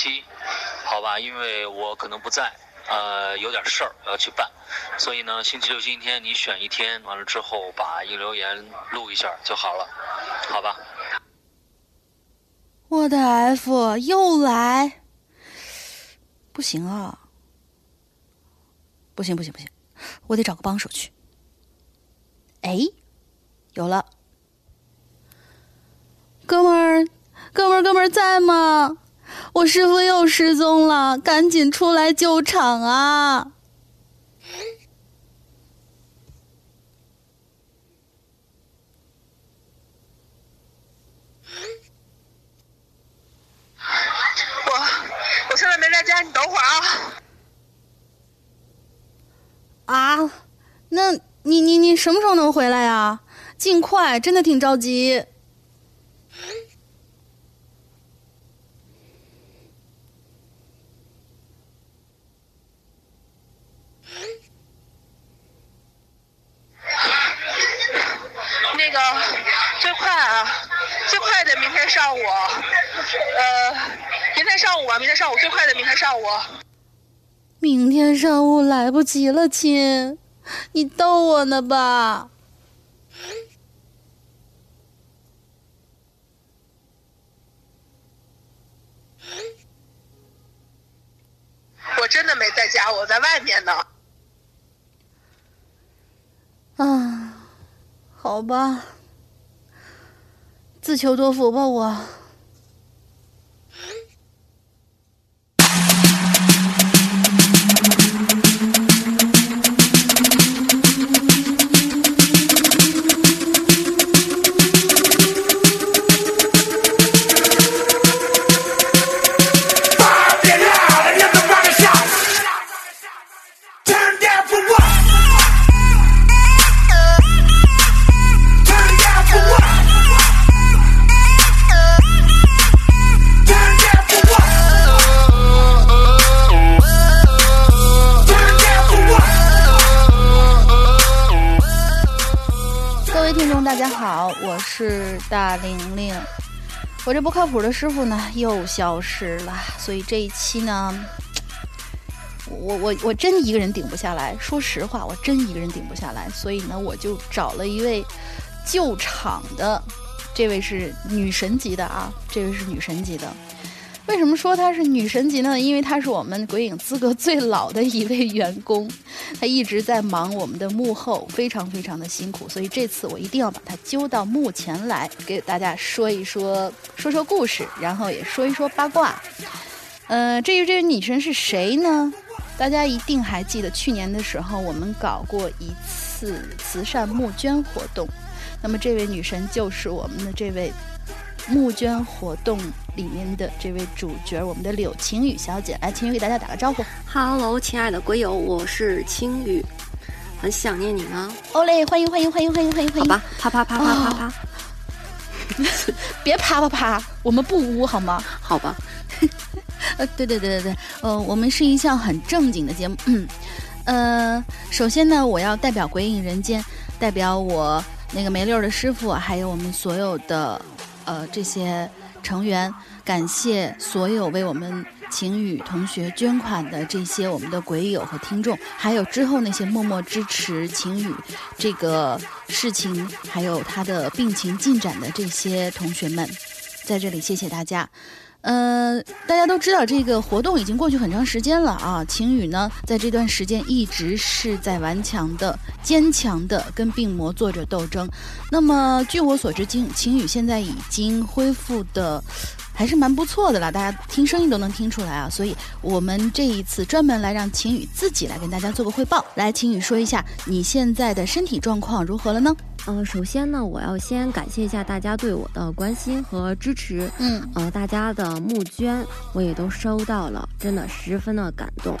期，好吧？因为我可能不在，呃，有点事儿要去办，所以呢，星期六、星期天你选一天，完了之后把一留言录一下就好了，好吧？我的 F 又来，不行啊！不行不行不行，我得找个帮手去。哎，有了，哥们儿，哥们儿，哥们儿在吗？我师傅又失踪了，赶紧出来救场啊！我我现在没在家，你等会儿啊。啊，那你你你什么时候能回来呀？尽快，真的挺着急。那个最快啊，最快的明天上午，呃，明天上午啊，明天上午最快的明天上午。明天上午来不及了，亲，你逗我呢吧？我真的没在家，我在外面呢。啊，好吧，自求多福吧，我。大家好，我是大玲玲。我这不靠谱的师傅呢又消失了，所以这一期呢，我我我真一个人顶不下来。说实话，我真一个人顶不下来，所以呢，我就找了一位救场的，这位是女神级的啊，这位是女神级的。为什么说她是女神级呢？因为她是我们鬼影资格最老的一位员工，她一直在忙我们的幕后，非常非常的辛苦。所以这次我一定要把她揪到幕前来，给大家说一说说说故事，然后也说一说八卦。呃，至于这位女神是谁呢？大家一定还记得去年的时候，我们搞过一次慈善募捐活动。那么这位女神就是我们的这位募捐活动里面的这位主角，我们的柳晴雨小姐。来，晴雨给大家打个招呼。Hello，亲爱的鬼友，我是晴雨。很想念你呢。欧嘞，欢迎欢迎欢迎欢迎欢迎欢迎！好吧，啪啪啪啪啪啪，别啪啪啪，我们不污好吗？好吧。呃，对对对对对，呃，我们是一项很正经的节目。嗯，呃，首先呢，我要代表《鬼影人间》，代表我那个梅六的师傅，还有我们所有的呃这些成员，感谢所有为我们晴雨同学捐款的这些我们的鬼友和听众，还有之后那些默默支持晴雨这个事情，还有他的病情进展的这些同学们，在这里谢谢大家。呃，大家都知道这个活动已经过去很长时间了啊。晴雨呢，在这段时间一直是在顽强的、坚强的跟病魔做着斗争。那么，据我所知，晴晴雨现在已经恢复的还是蛮不错的了，大家听声音都能听出来啊。所以，我们这一次专门来让晴雨自己来跟大家做个汇报。来，晴雨说一下你现在的身体状况如何了呢？呃，首先呢，我要先感谢一下大家对我的关心和支持。嗯，呃，大家的募捐我也都收到了，真的十分的感动。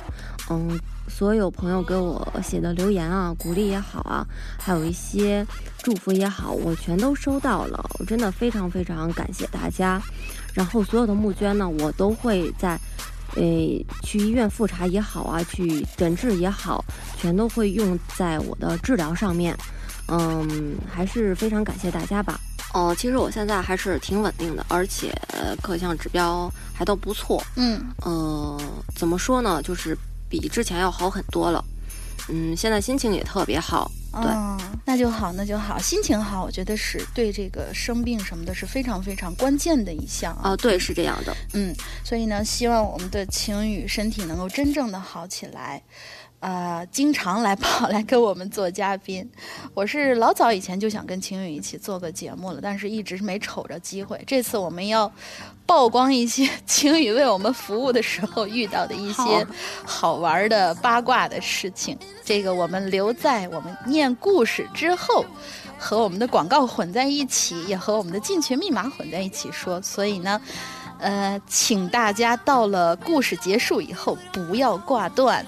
嗯，所有朋友给我写的留言啊，鼓励也好啊，还有一些祝福也好，我全都收到了。我真的非常非常感谢大家。然后所有的募捐呢，我都会在，呃，去医院复查也好啊，去诊治也好，全都会用在我的治疗上面。嗯，还是非常感谢大家吧。哦，其实我现在还是挺稳定的，而且各项指标还都不错。嗯，呃，怎么说呢，就是比之前要好很多了。嗯，现在心情也特别好。对，那就好，那就好。心情好，我觉得是对这个生病什么的是非常非常关键的一项啊。哦，对，是这样的。嗯，所以呢，希望我们的晴雨身体能够真正的好起来。呃，经常来跑来跟我们做嘉宾，我是老早以前就想跟晴雨一起做个节目了，但是一直是没瞅着机会。这次我们要曝光一些晴雨为我们服务的时候遇到的一些好玩的八卦的事情。这个我们留在我们念故事之后，和我们的广告混在一起，也和我们的进群密码混在一起说。所以呢，呃，请大家到了故事结束以后不要挂断。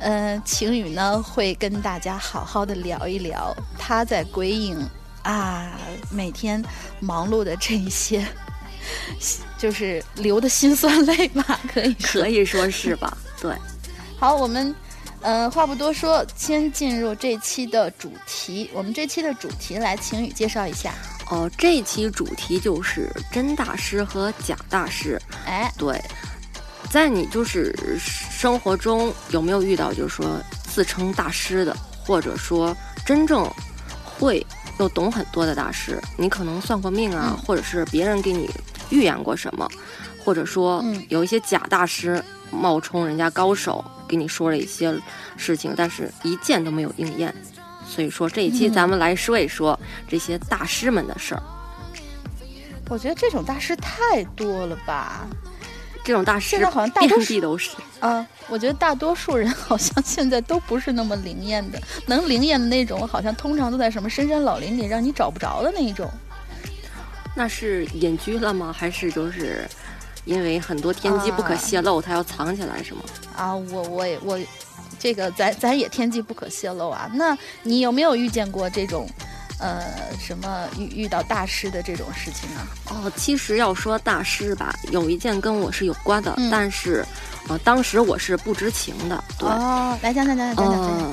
嗯，晴雨呢会跟大家好好的聊一聊他在鬼影啊每天忙碌的这一些，就是流的辛酸泪吧，可以可以说是吧？对。好，我们嗯话不多说，先进入这期的主题。我们这期的主题来，晴雨介绍一下。哦，这期主题就是真大师和假大师。哎，对。在你就是生活中有没有遇到就是说自称大师的，或者说真正会又懂很多的大师？你可能算过命啊，或者是别人给你预言过什么，或者说有一些假大师冒充人家高手给你说了一些事情，但是一件都没有应验。所以说这一期咱们来说一说这些大师们的事儿。我觉得这种大师太多了吧。这种大师现在好像遍地都是啊！我觉得大多数人好像现在都不是那么灵验的，能灵验的那种，好像通常都在什么深山老林里，让你找不着的那一种。那是隐居了吗？还是就是因为很多天机不可泄露，他要藏起来是吗？啊，我我也我，这个咱咱也天机不可泄露啊。那你有没有遇见过这种？呃，什么遇遇到大师的这种事情呢？哦，其实要说大师吧，有一件跟我是有关的，但是，呃，当时我是不知情的。对，哦，来讲讲讲讲讲讲。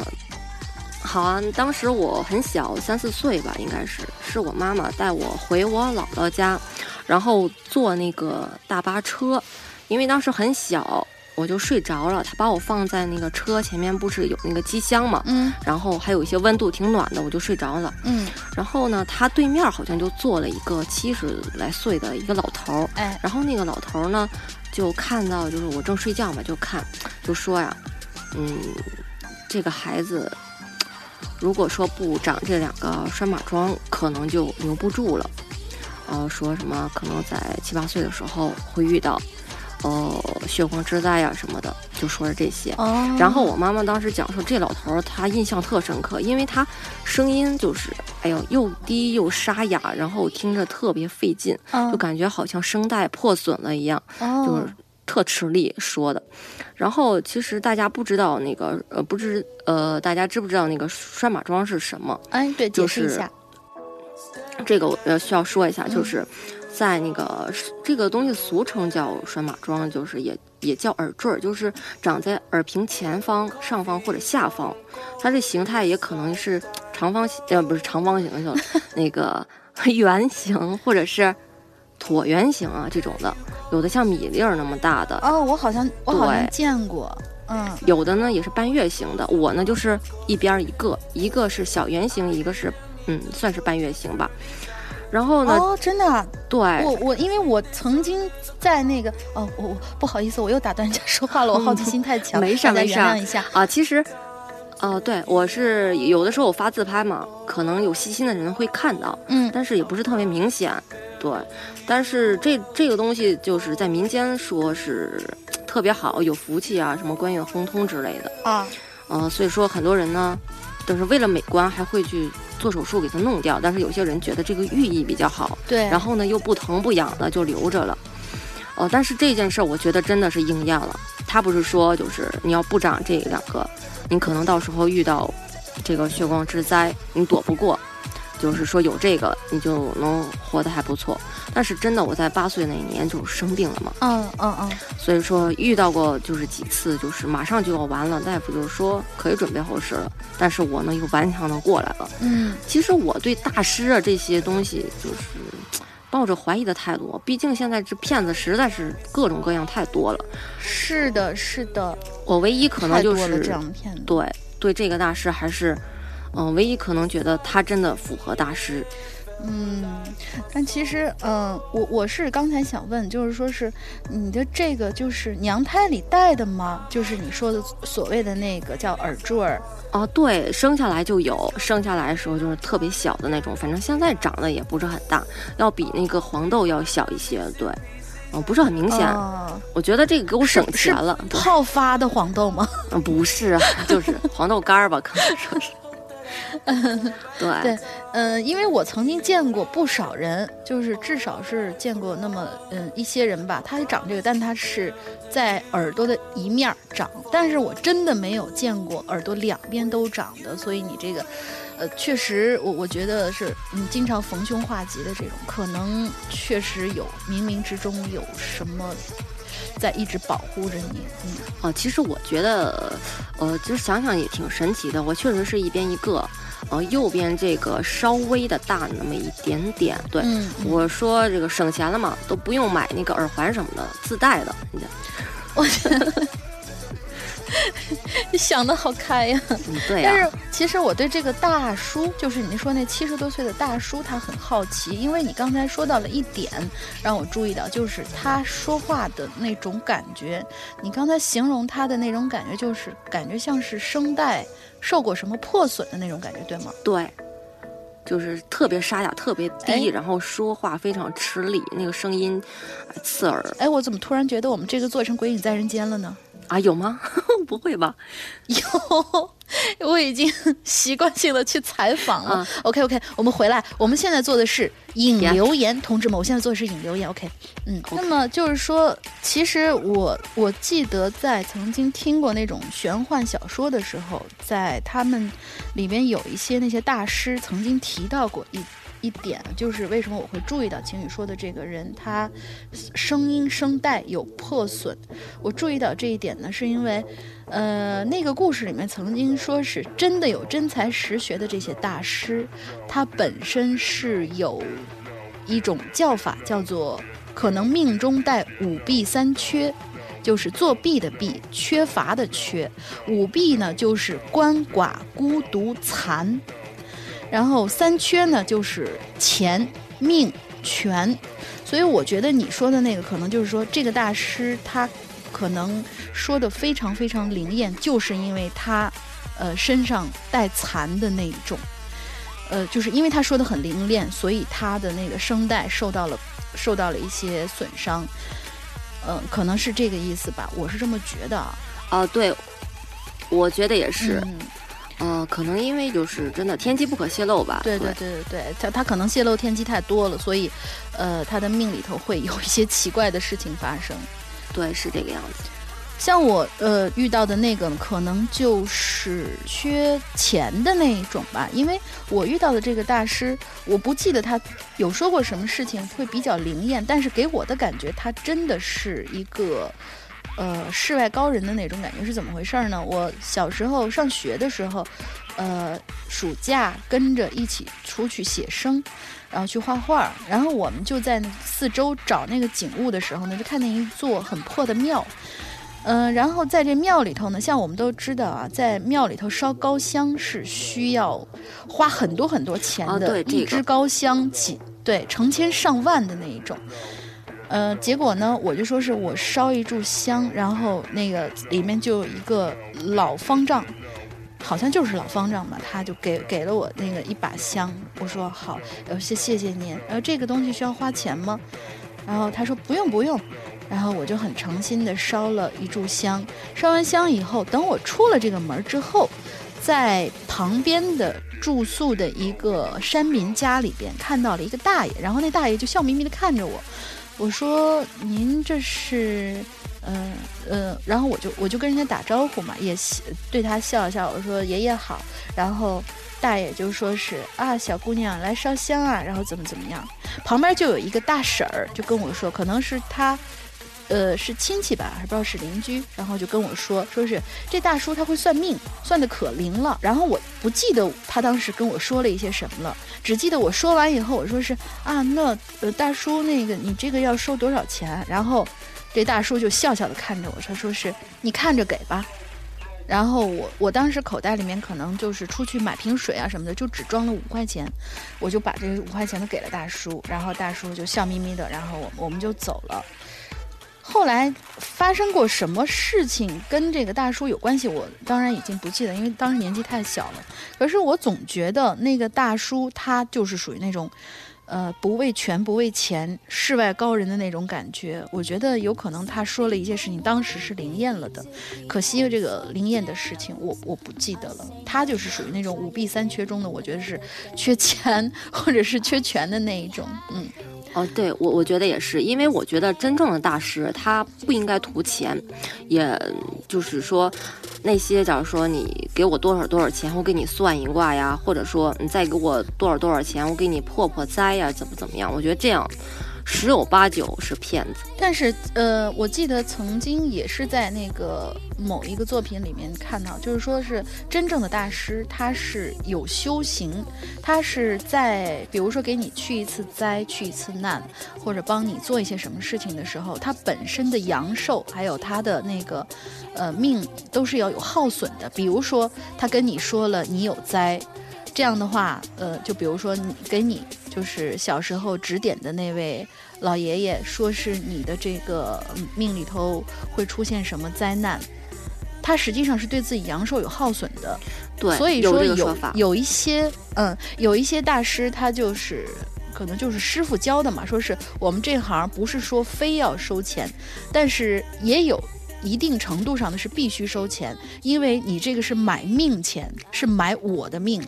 好啊，当时我很小，三四岁吧，应该是，是我妈妈带我回我姥姥家，然后坐那个大巴车，因为当时很小。我就睡着了，他把我放在那个车前面，不是有那个机箱嘛，嗯，然后还有一些温度挺暖的，我就睡着了，嗯，然后呢，他对面好像就坐了一个七十来岁的一个老头儿，哎，然后那个老头儿呢，就看到就是我正睡觉嘛，就看，就说呀，嗯，这个孩子如果说不长这两个拴马桩，可能就留不住了，然呃，说什么可能在七八岁的时候会遇到。哦，血光之灾呀什么的，就说是这些。哦。然后我妈妈当时讲说，这老头儿他印象特深刻，因为他声音就是，哎呦，又低又沙哑，然后听着特别费劲，就感觉好像声带破损了一样，就是特吃力说的。然后其实大家不知道那个呃，不知呃，大家知不知道那个拴马桩是什么？哎，对，解就是释一下。这个我要需要说一下，嗯就是在那个这个东西俗称叫拴马桩，就是也也叫耳坠儿，就是长在耳屏前方、上方或者下方。它这形态也可能是长方形，呃，不是长方形，就那个 圆形或者是椭圆形啊这种的，有的像米粒儿那么大的，哦，我好像我好像见过，嗯，有的呢也是半月形的。我呢就是一边儿一个，一个是小圆形，一个是嗯算是半月形吧。然后呢，哦，真的啊，对，我我因为我曾经在那个哦，我我不好意思，我又打断人家说话了，我 好奇心太强，没事大家没事。原谅一下。啊，其实，呃，对我是有的时候我发自拍嘛，可能有细心的人会看到，嗯。但是也不是特别明显，对。但是这这个东西就是在民间说是特别好，有福气啊，什么官运亨通之类的，啊，呃，所以说很多人呢，都是为了美观还会去做手术给它弄掉，但是有些人觉得这个寓意比较好，对，然后呢又不疼不痒的就留着了。呃，但是这件事儿我觉得真的是应验了。他不是说就是你要不长这两个，你可能到时候遇到这个血光之灾，你躲不过。就是说有这个你就能活得还不错。但是真的我在八岁那一年就生病了嘛，嗯嗯嗯，所以说遇到过就是几次，就是马上就要完了，大夫就说可以准备后事了。但是我呢又顽强的过来了。嗯，其实我对大师啊这些东西就是抱着怀疑的态度，毕竟现在这骗子实在是各种各样太多了。是的，是的，我唯一可能就是。对对这个大师还是，嗯、唯一可能觉得他真的符合大师。嗯，但其实，嗯、我我是刚才想问，就是说是你的这个就是娘胎里带的吗？就是你说的所谓的那个叫耳坠儿，哦，对，生下来就有，生下来的时候就是特别小的那种，反正现在长得也不是很大，要比那个黄豆要小一些，对，嗯、不是很明显。哦我觉得这个给我省钱了，对，泡发的黄豆吗？嗯，不是啊，就是黄豆干儿吧，可能说是。对对嗯、因为我曾经见过不少人，就是至少是见过那么嗯一些人吧，他长这个，但他是在耳朵的一面长，但是我真的没有见过耳朵两边都长的，所以你这个。呃，确实，我我觉得是你经常逢凶化吉的这种，可能确实有冥冥之中有什么在一直保护着你。嗯，哦，其实我觉得，呃，其实想想也挺神奇的。我确实是一边一个，呃，右边这个稍微的大那么一点点。对，我说这个省钱了嘛，都不用买那个耳环什么的，自带的。你讲，我觉得你 想的好开呀。嗯，对呀、但是其实我对这个大叔，就是你说那七十多岁的大叔，他很好奇，因为你刚才说到了一点，让我注意到，就是他说话的那种感觉。你刚才形容他的那种感觉，就是感觉像是声带受过什么破损的那种感觉，对吗？对，就是特别沙哑，特别低，哎然后说话非常吃力，那个声音呃刺耳哎，我怎么突然觉得我们这个做成《鬼影在人间》了呢？啊？有吗？不会吧？有，我已经 习惯性的去采访了。啊 OK OK，我们回来，我们现在做的是引呀留言，同志们，我现在做的是引留言。OK，嗯，那么就是说，其实我我记得在曾经听过那种玄幻小说的时候，在他们里面有一些那些大师曾经提到过一。一点就是为什么我会注意到晴雨说的这个人，他声音声带有破损。我注意到这一点呢，是因为，呃，那个故事里面曾经说是真的有真才实学的这些大师，他本身是有一种叫法，叫做可能命中带五弊三缺。就是作弊的弊，缺乏的缺。五弊呢，就是鳏寡孤独残。然后三缺呢，就是钱、命、权。所以我觉得你说的那个，可能就是说这个大师他可能说的非常非常灵验，就是因为他呃身上带残的那一种，呃，就是因为他说的很灵验，所以他的那个声带受到了受到了一些损伤。嗯、可能是这个意思吧，我是这么觉得啊。啊，对，我觉得也是。嗯呃，可能因为就是真的天机不可泄露吧。对对对对对，他他可能泄露天机太多了，所以，呃，他的命里头会有一些奇怪的事情发生。对，是这个样子。像我呃遇到的那个，可能就是缺钱的那一种吧，因为我遇到的这个大师，我不记得他有说过什么事情会比较灵验，但是给我的感觉，他真的是一个呃世外高人的那种感觉。是怎么回事呢？我小时候上学的时候，呃，暑假跟着一起出去写生，然后去画画，然后我们就在四周找那个景物的时候呢，就看见一座很破的庙。嗯，然后在这庙里头呢，像我们都知道啊，在庙里头烧高香是需要花很多很多钱的，一支高香几对成千上万的那一种。呃，结果呢，我就说是我烧一炷香，然后那个里面就有一个老方丈，好像就是老方丈吧，他就给给了我那个一把香，我说好，呃谢谢谢您，然后这个东西需要花钱吗？然后他说不用不用。然后我就很诚心的烧了一炷香，烧完香以后，等我出了这个门之后，在旁边的住宿的一个山民家里边看到了一个大爷，然后那大爷就笑眯眯的看着我，我说您这是，嗯嗯，然后我就我就跟人家打招呼嘛，也对他笑笑，我说爷爷好，然后大爷就说是啊小姑娘来烧香啊，然后怎么怎么样，旁边就有一个大婶儿就跟我说，可能是他。呃，是亲戚吧，还不知道是邻居，然后就跟我说，说是这大叔他会算命，算的可灵了。然后我不记得他当时跟我说了一些什么了，只记得我说完以后，我说是啊，那呃大叔那个你这个要收多少钱？然后这大叔就笑笑的看着我，他说是你看着给吧。然后我我当时口袋里面可能就是出去买瓶水啊什么的，就只装了五块钱，我就把这五块钱都给了大叔，然后大叔就笑眯眯的，然后我我们就走了。后来发生过什么事情跟这个大叔有关系？我当然已经不记得，因为当时年纪太小了。可是我总觉得那个大叔他就是属于那种，呃，不为权不为钱，世外高人的那种感觉。我觉得有可能他说了一些事情，当时是灵验了的。可惜这个灵验的事情，我我不记得了。他就是属于那种五弊三缺中的，我觉得是缺钱或者是缺权的那一种，嗯。哦，对我我觉得也是，因为我觉得真正的大师他不应该图钱，也就是说，那些假如说你给我多少多少钱，我给你算一卦呀，或者说你再给我多少多少钱，我给你破破灾呀，怎么怎么样？我觉得这样。十有八九是骗子，但是呃，我记得曾经也是在那个某一个作品里面看到，就是说是真正的大师，他是有修行，他是在比如说给你去一次灾、去一次难，或者帮你做一些什么事情的时候，他本身的阳寿还有他的那个呃命都是要有耗损的。比如说他跟你说了你有灾，这样的话，呃，就比如说你给你。就是小时候指点的那位老爷爷说是你的这个命里头会出现什么灾难，他实际上是对自己阳寿有耗损的。对，所以说有有一些嗯，有一些大师他就是可能就是师傅教的嘛，说是我们这行不是说非要收钱，但是也有一定程度上的是必须收钱，因为你这个是买命钱，是买我的命。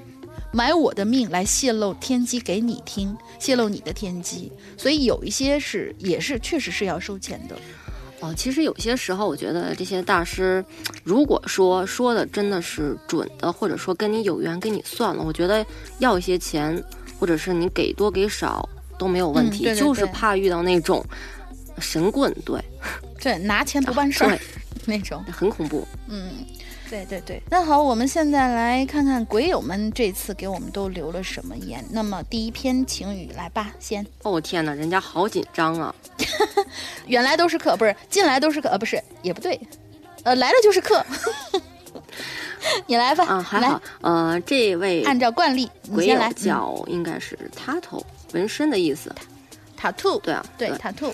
买我的命来泄露天机给你听，泄露你的天机，所以有一些是也是确实是要收钱的。哦，其实有些时候我觉得这些大师，如果说说的真的是准的，或者说跟你有缘，跟你算了，我觉得要一些钱，或者是你给多给少都没有问题，就是怕遇到那种神棍，对，对，拿钱不办事儿 那种，很恐怖。嗯。对对对，那好，我们现在来看看鬼友们这次给我们都留了什么言。那么第一篇情语来吧，先。哦天哪，人家好紧张啊！原来都是客，不是进来都是客，呃，不是也不对，呃，来了就是客。你来吧，啊，还好，呃，这位按照惯例，鬼友叫应该是塔头纹身的意思，塔兔，对啊，对塔兔，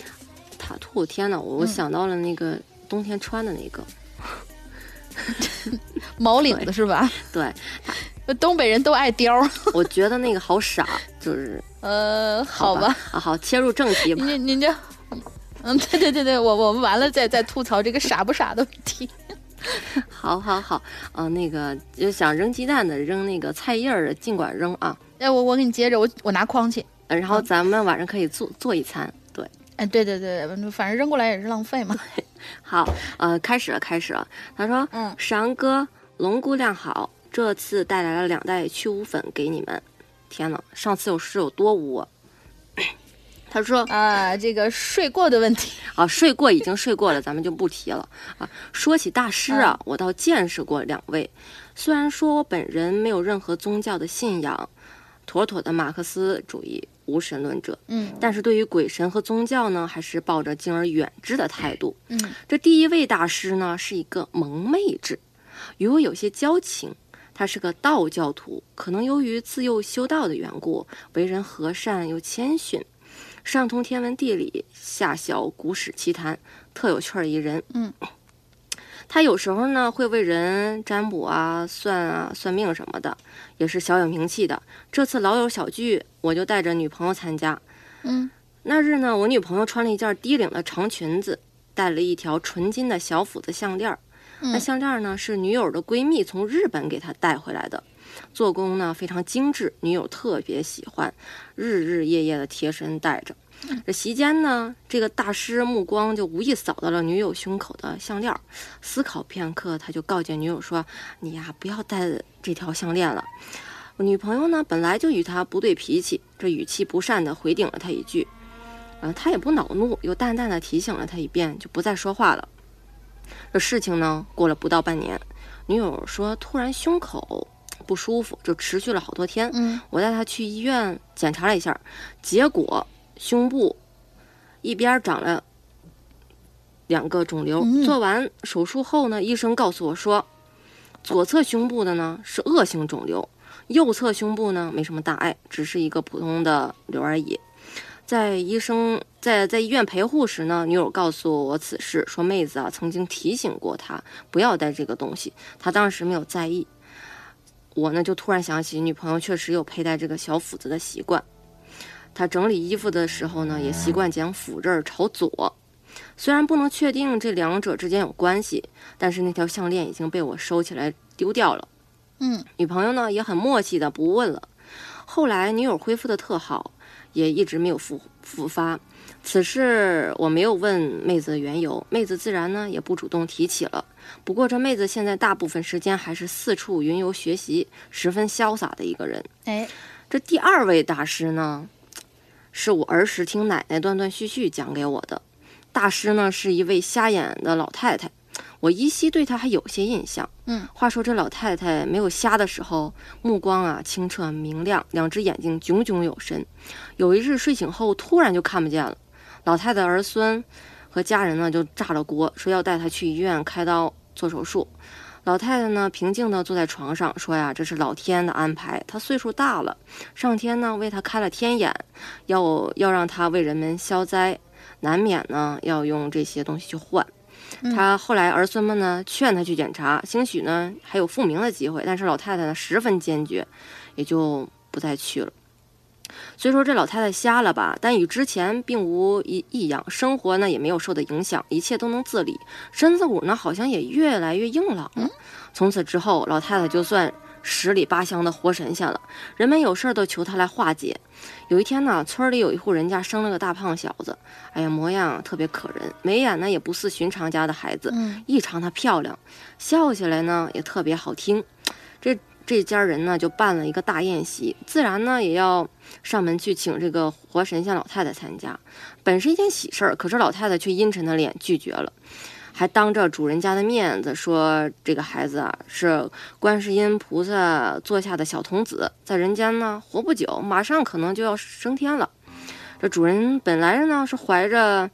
塔兔，天哪，我想到了那个冬天穿的那个。毛领子是吧？对，东北人都爱貂。我觉得那个好傻，就是呃，好吧，啊，好，切入正题吧。您您这，嗯，对对对对，我我们完了再再吐槽这个傻不傻的问题。好好好，呃，那个就想扔鸡蛋的扔那个菜叶儿的尽管扔啊。哎，我我给你接着，我我拿筐去。然后咱们晚上可以做做一餐。对，哎，对对对，反正扔过来也是浪费嘛。好，呃，开始了，开始了。他说：“嗯，翔哥，龙姑娘好，这次带来了两袋去污粉给你们。天呐，上次有是有多污？” 他说：“啊，这个睡过的问题啊，睡过已经睡过了，咱们就不提了啊。说起大师啊，我倒见识过两位，虽然说我本人没有任何宗教的信仰，妥妥的马克思主义无神论者，嗯但是对于鬼神和宗教呢，还是抱着敬而远之的态度。嗯这第一位大师呢，是一个蒙昧之，与我有些交情。他是个道教徒，可能由于自幼修道的缘故，为人和善又谦逊，上通天文地理，下晓古史奇谈，特有趣儿一人。嗯，他有时候呢会为人占卜啊、算啊、算命什么的，也是小有名气的。这次老友小聚，我就带着女朋友参加。嗯那日呢，我女朋友穿了一件低领的长裙子，戴了一条纯金的小斧子项链儿。那嗯项链呢是女友的闺蜜从日本给她带回来的，做工呢非常精致，女友特别喜欢，日日夜夜的贴身戴着。这席间呢，这个大师目光就无意扫到了女友胸口的项链，思考片刻，他就告诫女友说：“你呀，不要戴这条项链了。”我女朋友呢，本来就与他不对脾气，这语气不善的回顶了他一句，呃，他也不恼怒，又淡淡的提醒了他一遍，就不再说话了。这事情呢，过了不到半年，女友说突然胸口不舒服，就持续了好多天。嗯我带她去医院检查了一下，结果胸部一边长了两个肿瘤。嗯做完手术后呢，医生告诉我说，左侧胸部的呢是恶性肿瘤，右侧胸部呢没什么大碍，只是一个普通的瘤而已。在医生在在医院陪护时呢，女友告诉我此事，说妹子啊曾经提醒过她不要带这个东西，她当时没有在意。我呢就突然想起女朋友确实有佩戴这个小斧子的习惯，她整理衣服的时候呢，也习惯将斧刃朝左。虽然不能确定这两者之间有关系，但是那条项链已经被我收起来丢掉了。嗯女朋友呢也很默契的不问了。后来女友恢复的特好，也一直没有复复发。此事我没有问妹子的缘由，妹子自然呢也不主动提起了。不过这妹子现在大部分时间还是四处云游学习，十分潇洒的一个人。哎这第二位大师呢，是我儿时听奶奶断断续续讲给我的。大师呢是一位瞎眼的老太太，我依稀对她还有些印象。嗯，话说这老太太没有瞎的时候，目光啊清澈明亮，两只眼睛炯炯有神。有一日睡醒后，突然就看不见了。老太太儿孙和家人呢就炸了锅，说要带她去医院开刀做手术。老太太呢平静地坐在床上说呀：“这是老天的安排，她岁数大了，上天呢为她开了天眼，要要让她为人们消灾，难免呢要用这些东西去换。”嗯她后来儿孙们呢劝她去检查，兴许呢还有复明的机会，但是老太太呢十分坚决，也就不再去了。虽说这老太太瞎了吧，但与之前并无异异样，生活呢也没有受到影响，一切都能自理，身子骨呢好像也越来越硬朗了。从此之后，老太太就算十里八乡的活神仙了，人们有事儿都求她来化解。有一天呢，村里有一户人家生了个大胖小子，哎呀，模样特别可人，眉眼呢也不似寻常家的孩子，嗯异常的漂亮，笑起来呢也特别好听。这这家人呢就办了一个大宴席，自然呢也要上门去请这个活神仙老太太参加。本是一件喜事儿，可是老太太却阴沉的脸拒绝了，还当着主人家的面子说这个孩子啊是观世音菩萨座下的小童子，在人间呢活不久，马上可能就要升天了。这主人本来呢是怀着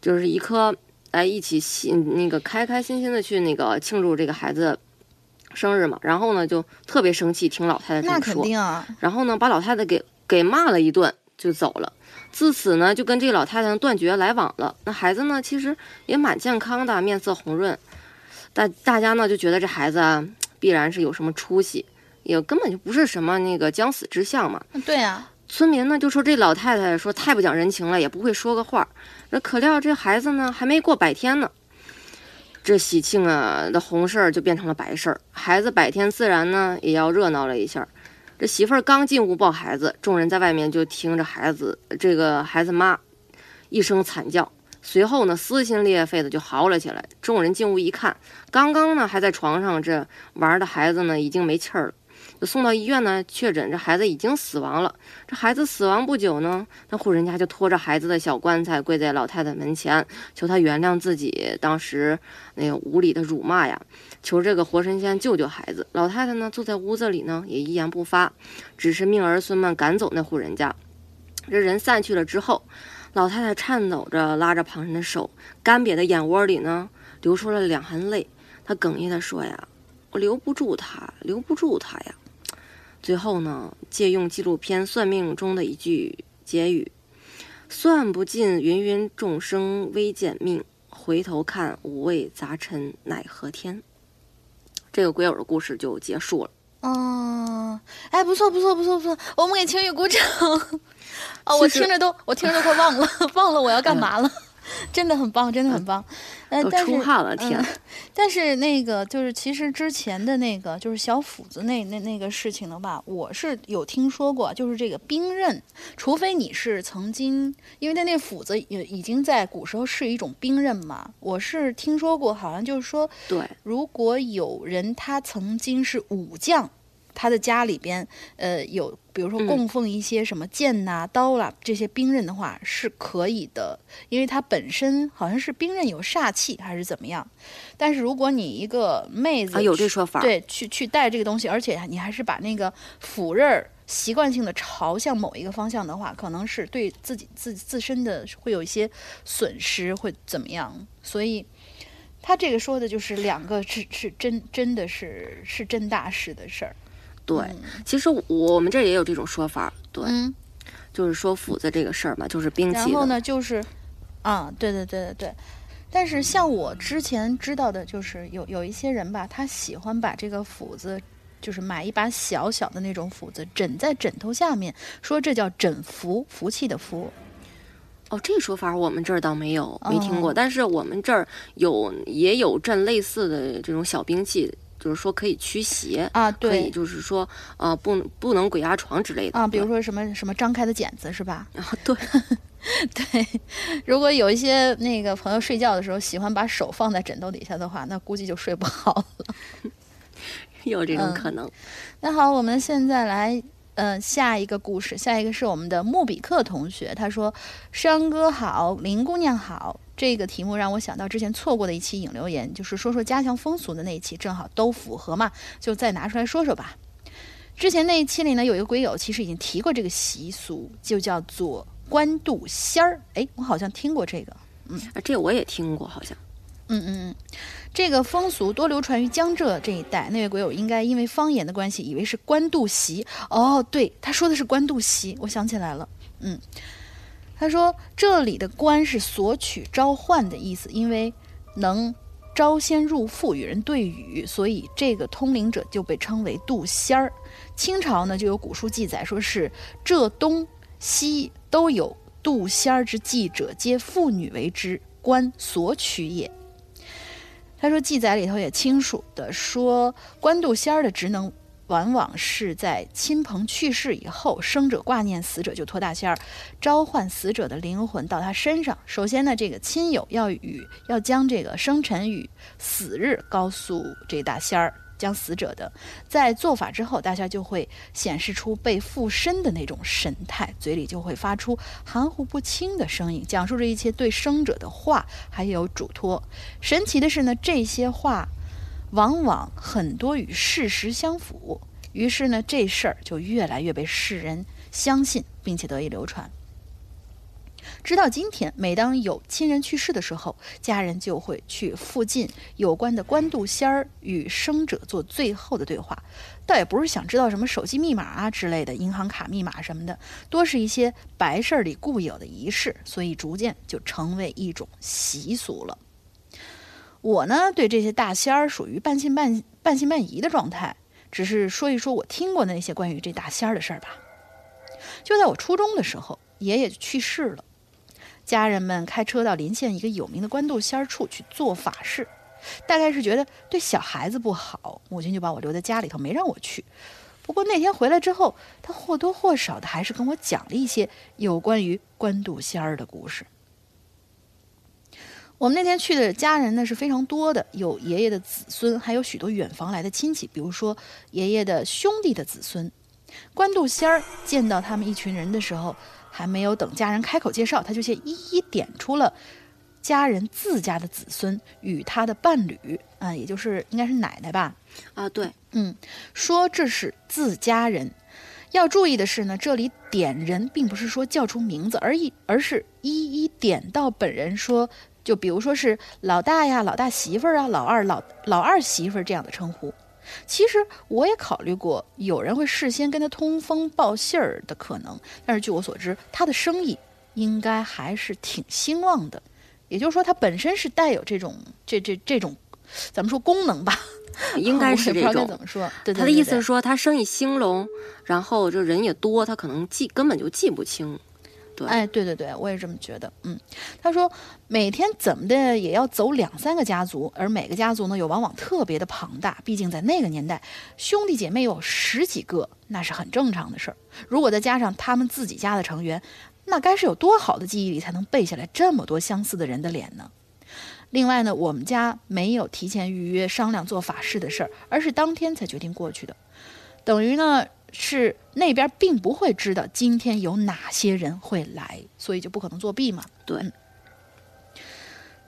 就是一颗来一起心那个开开心心的去那个庆祝这个孩子生日嘛，然后呢就特别生气，听老太太这那肯么说，定啊，然后呢把老太太给给骂了一顿就走了。自此呢就跟这个老太太断绝来往了。那孩子呢其实也蛮健康的，面色红润，大大家呢就觉得这孩子啊必然是有什么出息，也根本就不是什么那个将死之相嘛。对啊，村民呢就说这老太太说太不讲人情了，也不会说个话。那可料这孩子呢还没过百天呢，这喜庆啊的红事儿就变成了白事儿。孩子百天自然呢也要热闹了一下。这媳妇儿刚进屋抱孩子，众人在外面就听着孩子这个孩子妈一声惨叫，随后呢撕心裂肺的就嚎了起来。众人进屋一看，刚刚呢还在床上这玩的孩子呢已经没气儿了。送到医院呢，确诊这孩子已经死亡了。这孩子死亡不久呢，那户人家就拖着孩子的小棺材跪在老太太门前，求她原谅自己当时那个无理的辱骂呀，求这个活神仙救救孩子。老太太呢，坐在屋子里呢，也一言不发，只是命儿孙们赶走那户人家。这人散去了之后，老太太颤抖着拉着旁人的手，干瘪的眼窝里呢，流出了两行泪。她哽咽地说呀：“我留不住他，留不住他呀。”最后呢，借用纪录片《算命》中的一句结语：“算不尽芸芸众生微贱命，回头看五味杂陈奈何天。”这个鬼友的故事就结束了。哦，哎，不错不错不错不错，我们给晴雨鼓掌。哦，我听着都我听着都快忘了 忘了我要干嘛了。真的很棒，真的很棒，呃，但是，天，但是那个就是其实之前的那个就是小斧子那那那个事情的话，我是有听说过，就是这个兵刃，除非你是曾经，因为他那斧子也已经在古时候是一种兵刃嘛，我是听说过，好像就是说，对，如果有人他曾经是武将。他的家里边，呃，有比如说供奉一些什么剑呐、刀啦这些兵刃的话是可以的，因为它本身好像是兵刃有煞气还是怎么样。但是如果你一个妹子有这说法，对，去去带这个东西，而且你还是把那个斧刃儿习惯性的朝向某一个方向的话，可能是对自己自自身的会有一些损失，会怎么样？所以他这个说的就是两个是是真真的是是真大事的事儿。对，其实我们这也有这种说法，对，就是说斧子这个事儿嘛，就是兵器。然后呢，就是，啊，对对对对对。但是像我之前知道的，就是有有一些人吧，他喜欢把这个斧子，就是买一把小小的那种斧子，枕在枕头下面，说这叫枕福，福气的福。哦，这个说法我们这儿倒没有，没听过。但是我们这儿有也有这类似的这种小兵器。就是说可以驱邪啊，对，可以就是说呃不不能鬼压床之类的啊，比如说什么什么张开的剪子是吧？啊，对 对，如果有一些那个朋友睡觉的时候喜欢把手放在枕头底下的话，那估计就睡不好了，有这种可能。那好，我们现在来嗯下一个故事，下一个是我们的穆比克同学，他说：“山哥好，林姑娘好。”这个题目让我想到之前错过的一期引流言，就是说说家乡风俗的那一期，正好都符合嘛，就再拿出来说说吧。之前那一期里呢，有一个鬼友其实已经提过这个习俗，就叫做官渡仙儿。哎，我好像听过这个，嗯，这我也听过，好像，嗯嗯嗯，这个风俗多流传于江浙这一带。那位鬼友应该因为方言的关系，以为是官渡席。哦，对，他说的是官渡席，我想起来了，嗯。他说：“这里的‘官’是索取、召唤的意思，因为能招仙入腹与人对语，所以这个通灵者就被称为渡仙儿。清朝呢，就有古书记载，说是浙东西都有渡仙儿之记者，皆妇女为之，官索取也。”他说，记载里头也清楚的说，官渡仙儿的职能。往往是在亲朋去世以后，生者挂念死者，就托大仙儿召唤死者的灵魂到他身上。首先呢，这个亲友要与要将这个生辰与死日告诉这大仙儿，将死者的。在做法之后，大仙就会显示出被附身的那种神态，嘴里就会发出含糊不清的声音，讲述着一切对生者的话，还有嘱托。神奇的是呢，这些话。往往很多与事实相符，于是呢，这事儿就越来越被世人相信，并且得以流传。直到今天，每当有亲人去世的时候，家人就会去附近有关的官渡仙儿与生者做最后的对话，倒也不是想知道什么手机密码啊之类的，银行卡密码什么的，多是一些白事儿里固有的仪式，所以逐渐就成为一种习俗了。我呢，对这些大仙儿属于半信半半信半疑的状态，只是说一说我听过的那些关于这大仙儿的事儿吧。就在我初中的时候，爷爷去世了，家人们开车到临县一个有名的官渡仙儿处去做法事，大概是觉得对小孩子不好，母亲就把我留在家里头，没让我去。不过那天回来之后，他或多或少的还是跟我讲了一些有关于官渡仙儿的故事。我们那天去的家人呢是非常多的，有爷爷的子孙，还有许多远房来的亲戚，比如说爷爷的兄弟的子孙。官渡仙儿见到他们一群人的时候，还没有等家人开口介绍，他就先一一点出了家人自家的子孙与他的伴侣，啊，也就是应该是奶奶吧，啊，对，嗯，说这是自家人。要注意的是呢，这里点人并不是说叫出名字而一，而是一一点到本人说。就比如说是老大呀、老大媳妇儿啊、老二、老老二媳妇儿这样的称呼。其实我也考虑过，有人会事先跟他通风报信儿的可能。但是据我所知，他的生意应该还是挺兴旺的。也就是说，他本身是带有这种这这这种，咱们说功能吧，应该是这种。怎么说？对他的意思是说，他生意兴隆，然后就人也多，他可能记根本就记不清。哎，对对对，我也这么觉得。嗯，他说每天怎么的也要走两三个家族，而每个家族呢又往往特别的庞大。毕竟在那个年代，兄弟姐妹有十几个，那是很正常的事儿。如果再加上他们自己家的成员，那该是有多好的记忆力才能背下来这么多相似的人的脸呢？另外呢，我们家没有提前预约商量做法事的事儿，而是当天才决定过去的，等于呢。是那边并不会知道今天有哪些人会来，所以就不可能作弊嘛。对。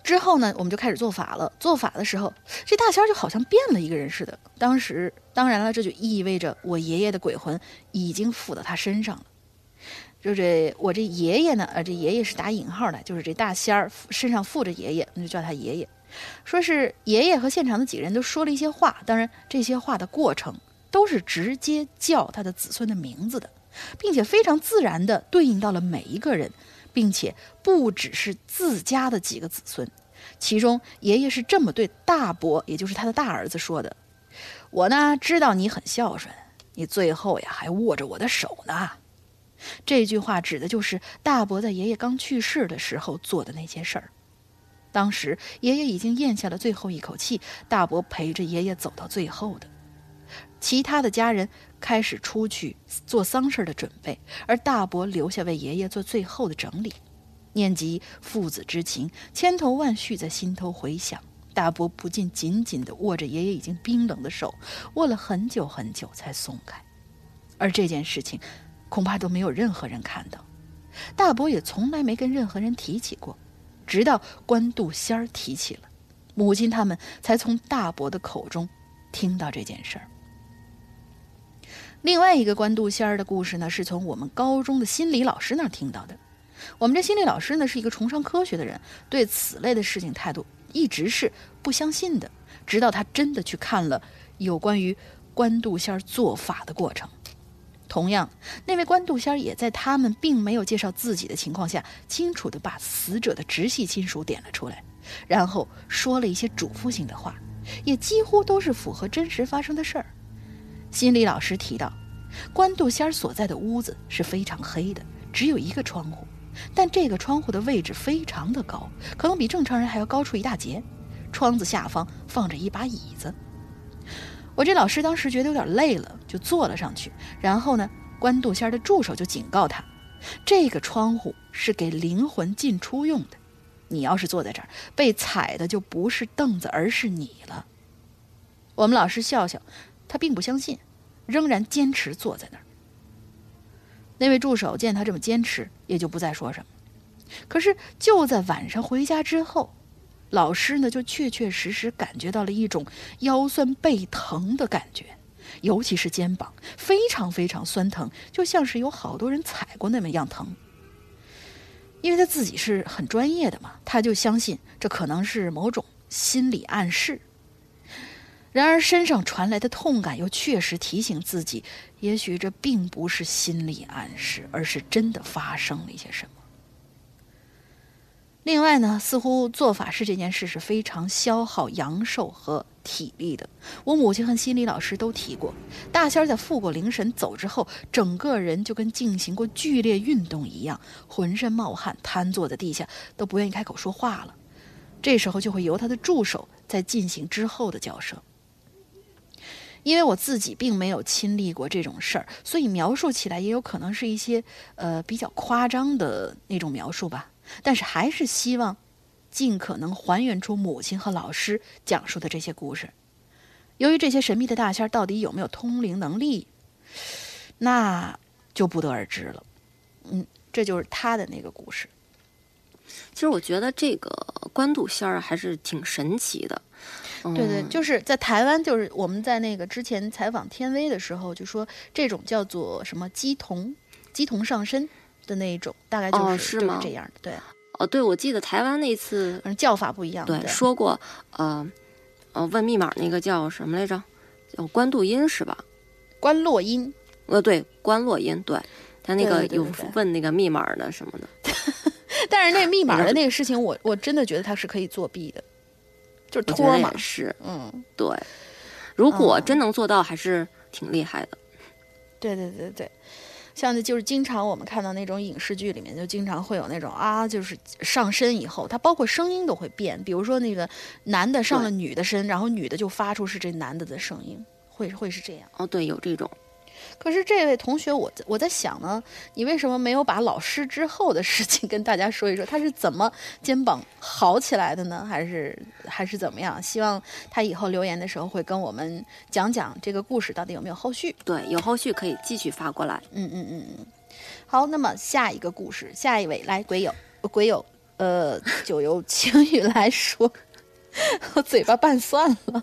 之后呢，我们就开始做法了。做法的时候，这大仙就好像变了一个人似的。当时，当然了，这就意味着我爷爷的鬼魂已经附到他身上了。就这，我这爷爷呢，呃，这爷爷是打引号的，就是这大仙儿身上附着爷爷，那就叫他爷爷。说是爷爷和现场的几个人都说了一些话，当然这些话的过程。都是直接叫他的子孙的名字的，并且非常自然地对应到了每一个人，并且不只是自家的几个子孙。其中爷爷是这么对大伯，也就是他的大儿子说的：“我呢知道你很孝顺，你最后呀还握着我的手呢。”这句话指的就是大伯在爷爷刚去世的时候做的那些事儿。当时爷爷已经咽下了最后一口气，大伯陪着爷爷走到最后的。其他的家人开始出去做丧事的准备，而大伯留下为爷爷做最后的整理。念及父子之情，千头万绪在心头回响。大伯不禁紧紧地握着爷爷已经冰冷的手，握了很久很久才松开。而这件事情，恐怕都没有任何人看到。大伯也从来没跟任何人提起过，直到官渡仙儿提起了，母亲他们才从大伯的口中听到这件事儿。另外一个官渡仙儿的故事呢，是从我们高中的心理老师那儿听到的。我们这心理老师呢，是一个崇尚科学的人，对此类的事情态度一直是不相信的。直到他真的去看了有关于官渡仙儿做法的过程。同样，那位官渡仙儿也在他们并没有介绍自己的情况下，清楚地把死者的直系亲属点了出来，然后说了一些嘱咐性的话，也几乎都是符合真实发生的事儿。心理老师提到，关渡仙儿所在的屋子是非常黑的，只有一个窗户，但这个窗户的位置非常的高，可能比正常人还要高出一大截。窗子下方放着一把椅子。我这老师当时觉得有点累了，就坐了上去。然后呢，关渡仙儿的助手就警告他，这个窗户是给灵魂进出用的，你要是坐在这儿，被踩的就不是凳子，而是你了。我们老师笑笑。他并不相信，仍然坚持坐在那儿。那位助手见他这么坚持，也就不再说什么。可是就在晚上回家之后，老师呢就确确实实感觉到了一种腰酸背疼的感觉，尤其是肩膀，非常非常酸疼，就像是有好多人踩过那么样疼。因为他自己是很专业的嘛，他就相信这可能是某种心理暗示。然而，身上传来的痛感又确实提醒自己，也许这并不是心理暗示，而是真的发生了一些什么。另外呢，似乎做法事这件事是非常消耗阳寿和体力的。我母亲和心理老师都提过，大仙儿在复过灵神走之后，整个人就跟进行过剧烈运动一样，浑身冒汗，瘫坐在地下，都不愿意开口说话了。这时候就会由他的助手在进行之后的交涉。因为我自己并没有亲历过这种事儿，所以描述起来也有可能是一些呃比较夸张的那种描述吧。但是还是希望尽可能还原出母亲和老师讲述的这些故事。由于这些神秘的大仙儿到底有没有通灵能力，那就不得而知了。嗯，这就是他的那个故事。其实我觉得这个官渡仙儿还是挺神奇的。对对，嗯就是在台湾，就是我们在那个之前采访天威的时候，就说这种叫做什么鸡童，鸡童上身的那一种，大概就是、哦是吗就是这样的。对，哦，对，我记得台湾那次反正叫法不一样。对对，说过，呃呃，问密码那个叫什么来着？叫关渡音是吧？关洛音，呃，对，关洛音，对他那个有问那个密码的什么的，但是那密码的那个事情我，我真的觉得他是可以作弊的，就是托嘛。是嗯，对。如果嗯真能做到，还是挺厉害的。对对对对，像那就是经常我们看到那种影视剧里面，就经常会有那种啊，就是上身以后，它包括声音都会变，比如说那个男的上了女的身，然后女的就发出是这男的的声音，会会是这样。哦，对，有这种。可是这位同学，我在我在想呢，你为什么没有把老师之后的事情跟大家说一说？他是怎么肩膀好起来的呢？还是还是怎么样？希望他以后留言的时候会跟我们讲讲这个故事到底有没有后续。对，有后续可以继续发过来。嗯嗯嗯嗯。好，那么下一个故事，下一位来鬼友，呃鬼友，呃，就由晴雨来说，我嘴巴拌蒜了。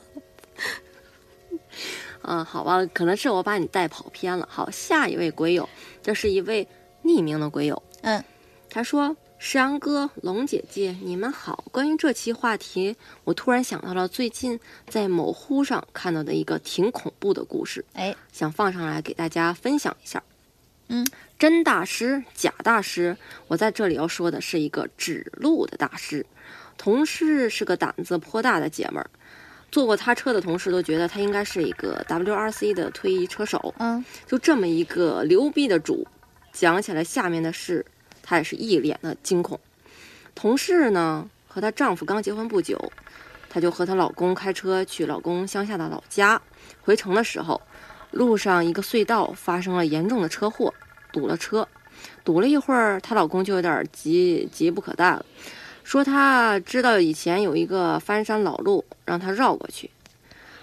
嗯，好吧，可能是我把你带跑偏了。好，下一位鬼友，这是一位匿名的鬼友。嗯，他说：“石阳哥、龙姐姐，你们好。关于这期话题，我突然想到了最近在某乎上看到的一个挺恐怖的故事，哎，想放上来给大家分享一下。嗯，真大师、假大师，我在这里要说的是一个指路的大师。同事是个胆子颇大的姐们儿，坐过他车的同事都觉得他应该是一个 WRC 的退役车手。嗯，就这么一个牛逼的主，讲起来下面的事，他也是一脸的惊恐。同事呢和她丈夫刚结婚不久，她就和她老公开车去老公乡下的老家。回城的时候，路上一个隧道发生了严重的车祸，堵了车。堵了一会儿，她老公就有点急急不可待了，说他知道以前有一个翻山老路，让他绕过去。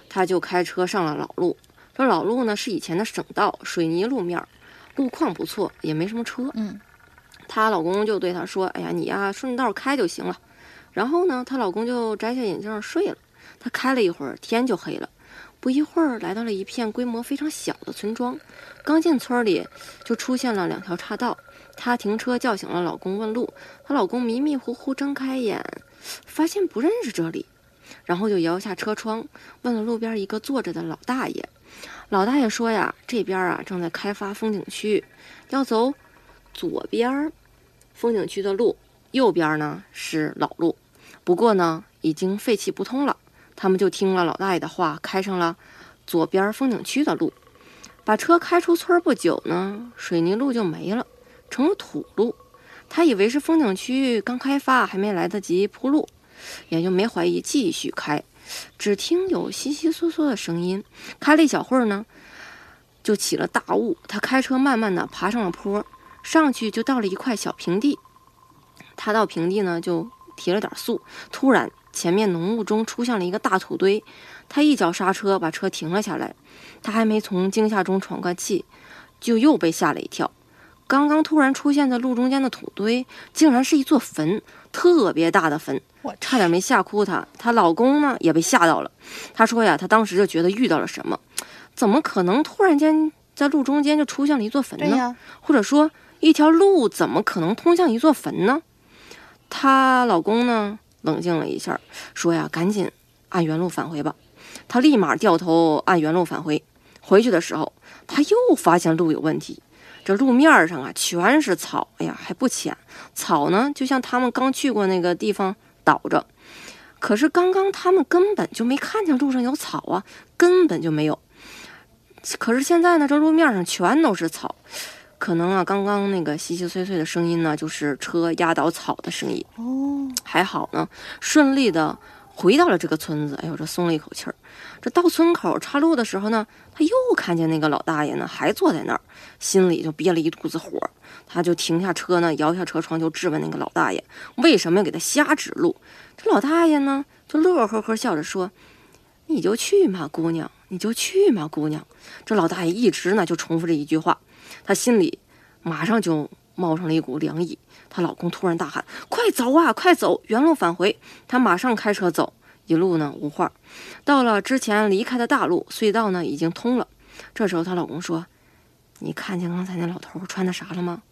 他就开车上了老路。这老路呢是以前的省道，水泥路面，路况不错，也没什么车。嗯，她老公就对她说：“哎呀，你呀顺道开就行了。”然后呢，她老公就摘下眼镜睡了。她开了一会儿，天就黑了。不一会儿，来到了一片规模非常小的村庄。刚进村里，就出现了两条岔道。她停车叫醒了老公问路，她老公迷迷糊糊睁开眼，发现不认识这里，然后就摇下车窗，问了路边一个坐着的老大爷。老大爷说呀，这边啊正在开发风景区，要走左边风景区的路，右边呢是老路。不过呢，已经废弃不通了。他们就听了老大爷的话，开上了左边风景区的路。把车开出村不久呢，水泥路就没了，成了土路。他以为是风景区刚开发，还没来得及铺路，也就没怀疑，继续开。只听有窸窸窣窣的声音，开了一小会儿呢，就起了大雾。他开车慢慢的爬上了坡，上去就到了一块小平地。他到平地呢，就提了点速，突然前面浓雾中出现了一个大土堆，他一脚刹车把车停了下来。他还没从惊吓中喘过气，就又被吓了一跳。刚刚突然出现在路中间的土堆，竟然是一座坟，特别大的坟。我差点没吓哭她。她老公呢也被吓到了。他说呀，他当时就觉得遇到了什么，怎么可能突然间在路中间就出现了一座坟呢？或者说一条路怎么可能通向一座坟呢？她老公呢冷静了一下，说呀，赶紧按原路返回吧。她立马掉头按原路返回。回去的时候，她又发现路有问题。这路面上啊全是草，哎呀还不浅，草呢就像他们刚去过那个地方倒着。可是刚刚他们根本就没看见路上有草啊，根本就没有。可是现在呢，这路面上全都是草，可能啊，刚刚那个稀稀碎碎的声音呢，就是车压倒草的声音。哦，还好呢，顺利的回到了这个村子，哎呦，这松了一口气儿。这到村口岔路的时候呢，他又看见那个老大爷呢，还坐在那儿，心里就憋了一肚子火。他就停下车呢，摇下车窗，就质问那个老大爷，为什么要给他瞎指路？这老大爷呢，就乐呵呵笑着说：“你就去嘛，姑娘，你就去嘛，姑娘。”这老大爷一直呢就重复着一句话，他心里马上就冒上了一股凉意。她老公突然大喊：“快走啊，快走，原路返回！”她马上开车走，一路呢无话。到了之前离开的大路，隧道呢已经通了。这时候她老公说：“你看见刚才那老头穿的啥了吗？”